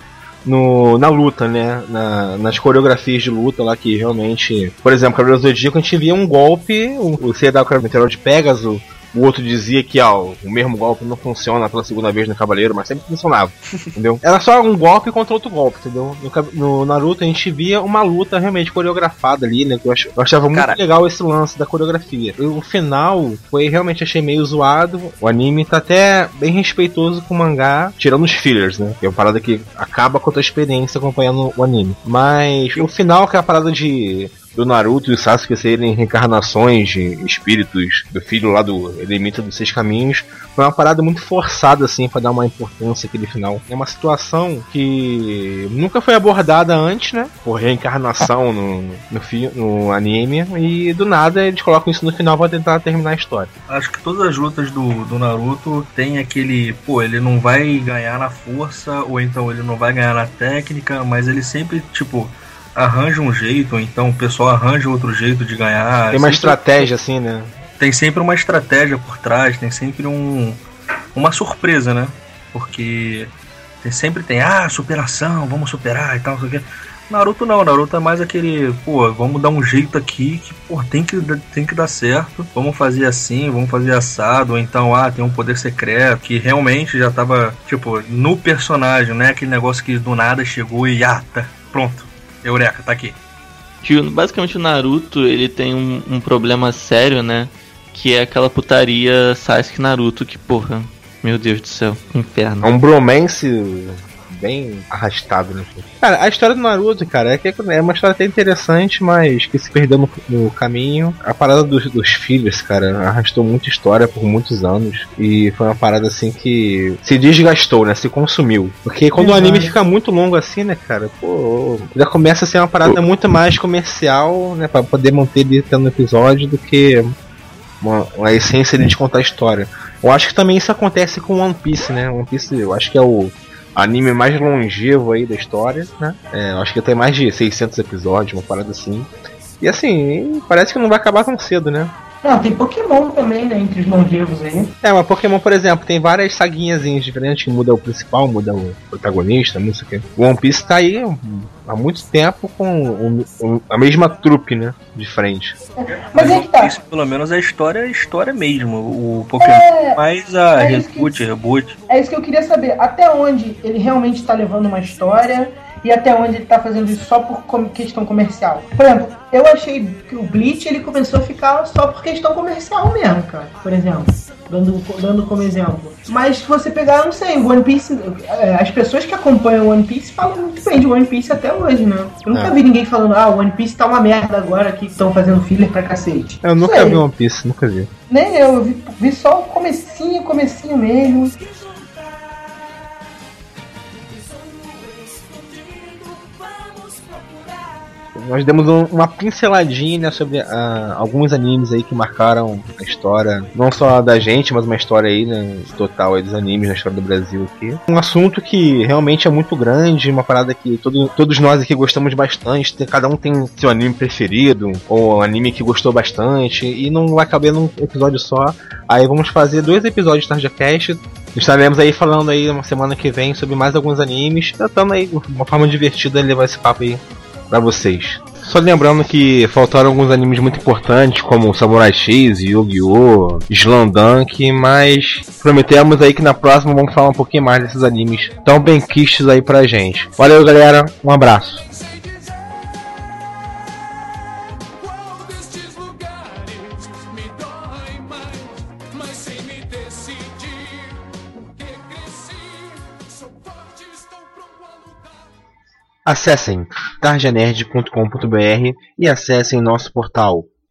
no, na luta, né? Na- nas coreografias de luta lá que realmente. Por exemplo, Cavaleiro do Zodíaco a gente via um golpe, o, o C dava o meteoro de Pegasus, o outro dizia que ó, o mesmo golpe não funciona pela segunda vez no Cavaleiro, mas sempre funcionava. entendeu? Era só um golpe contra outro golpe, entendeu? No, no Naruto a gente via uma luta realmente coreografada ali, né? Que eu, ach- eu achava muito Cara. legal esse lance da coreografia. E o final foi realmente achei meio zoado. O anime tá até bem respeitoso com o mangá, tirando os fillers, né? Que é uma parada que acaba com a tua experiência acompanhando o anime. Mas o final, que é a parada de do Naruto e o Sasuke serem reencarnações de espíritos do filho lá do Elemento dos Seis Caminhos foi uma parada muito forçada, assim, para dar uma importância aquele final. É uma situação que nunca foi abordada antes, né? Por reencarnação no, no, no anime, e do nada eles colocam isso no final pra tentar terminar a história. Acho que todas as lutas do, do Naruto tem aquele, pô, ele não vai ganhar na força, ou então ele não vai ganhar na técnica, mas ele sempre, tipo, arranja um jeito, ou então o pessoal arranja outro jeito de ganhar. Tem uma estratégia, assim, né? tem sempre uma estratégia por trás, tem sempre um uma surpresa, né? Porque tem, sempre tem, ah, superação, vamos superar e tal, não sei o quê. Naruto não, Naruto é mais aquele, pô, vamos dar um jeito aqui que, pô, tem que, tem que dar certo, vamos fazer assim, vamos fazer assado, ou então, ah, tem um poder secreto, que realmente já tava, tipo, no personagem, né? Aquele negócio que do nada chegou e, ah, tá, pronto, Eureka, tá aqui. Basicamente o Naruto ele tem um, um problema sério, né? Que é aquela putaria Sasuke Naruto, que porra, meu Deus do céu, inferno. É um bromance bem arrastado, né? Cara, a história do Naruto, cara, é, que é uma história até interessante, mas que se perdeu no, no caminho. A parada dos, dos filhos, cara, arrastou muita história por muitos anos. E foi uma parada assim que se desgastou, né? Se consumiu. Porque quando o anime fica muito longo assim, né, cara, pô, já começa a ser uma parada muito mais comercial, né? Pra poder manter ele tendo episódio do que uma, uma essência de contar a história. Eu acho que também isso acontece com One Piece, né? One Piece, eu acho que é o anime mais longevo aí da história, né? É, acho que tem mais de 600 episódios, uma parada assim. E assim, parece que não vai acabar tão cedo, né? Não, tem Pokémon também, né? Entre os longevos aí. É, mas Pokémon, por exemplo, tem várias saguinhas diferentes, que muda o principal, muda o protagonista, não sei o que. O One Piece tá aí há muito tempo com o- o- a mesma trupe, né? De frente. Mas é que tá. Isso, pelo menos a história é a história mesmo. O Pokémon É, mais a é isso que- reboot, reboot. é isso que eu queria saber. Até onde ele realmente tá levando uma história e até onde ele tá fazendo isso só por questão comercial. Por exemplo, eu achei que o Bleach ele começou a ficar só por questão comercial mesmo, cara. Por exemplo. Dando, dando como exemplo. Mas se você pegar, não sei, o One Piece. é, As pessoas que acompanham o One Piece falam muito bem de One Piece até hoje, né? Eu nunca É. vi ninguém falando, ah, o One Piece tá uma merda agora que estão fazendo filler pra cacete. Eu nunca Sei. vi One Piece, nunca vi. Nem eu, eu vi, vi só o comecinho, comecinho mesmo. Nós demos um- uma pinceladinha né, sobre ah, alguns animes aí que marcaram a história, não só da gente, mas uma história aí, né, total aí dos animes na história do Brasil aqui. Um assunto que realmente é muito grande, uma parada que todo- todos nós aqui gostamos bastante, cada um tem seu anime preferido, ou anime que gostou bastante, e não vai caber num episódio só. Aí vamos fazer dois episódios de TarjaCast, Estaremos aí falando aí uma semana que vem sobre mais alguns animes, tentando aí uma forma divertida de levar esse papo aí pra vocês. Só lembrando que faltaram alguns animes muito importantes, como Samurai X, Yu-Gi-Oh!, Slandunk, mas prometemos aí que na próxima vamos falar um pouquinho mais desses animes tão bem quistos aí pra gente. Valeu galera, um abraço. Acessem tarjanerd.com.br e acessem nosso portal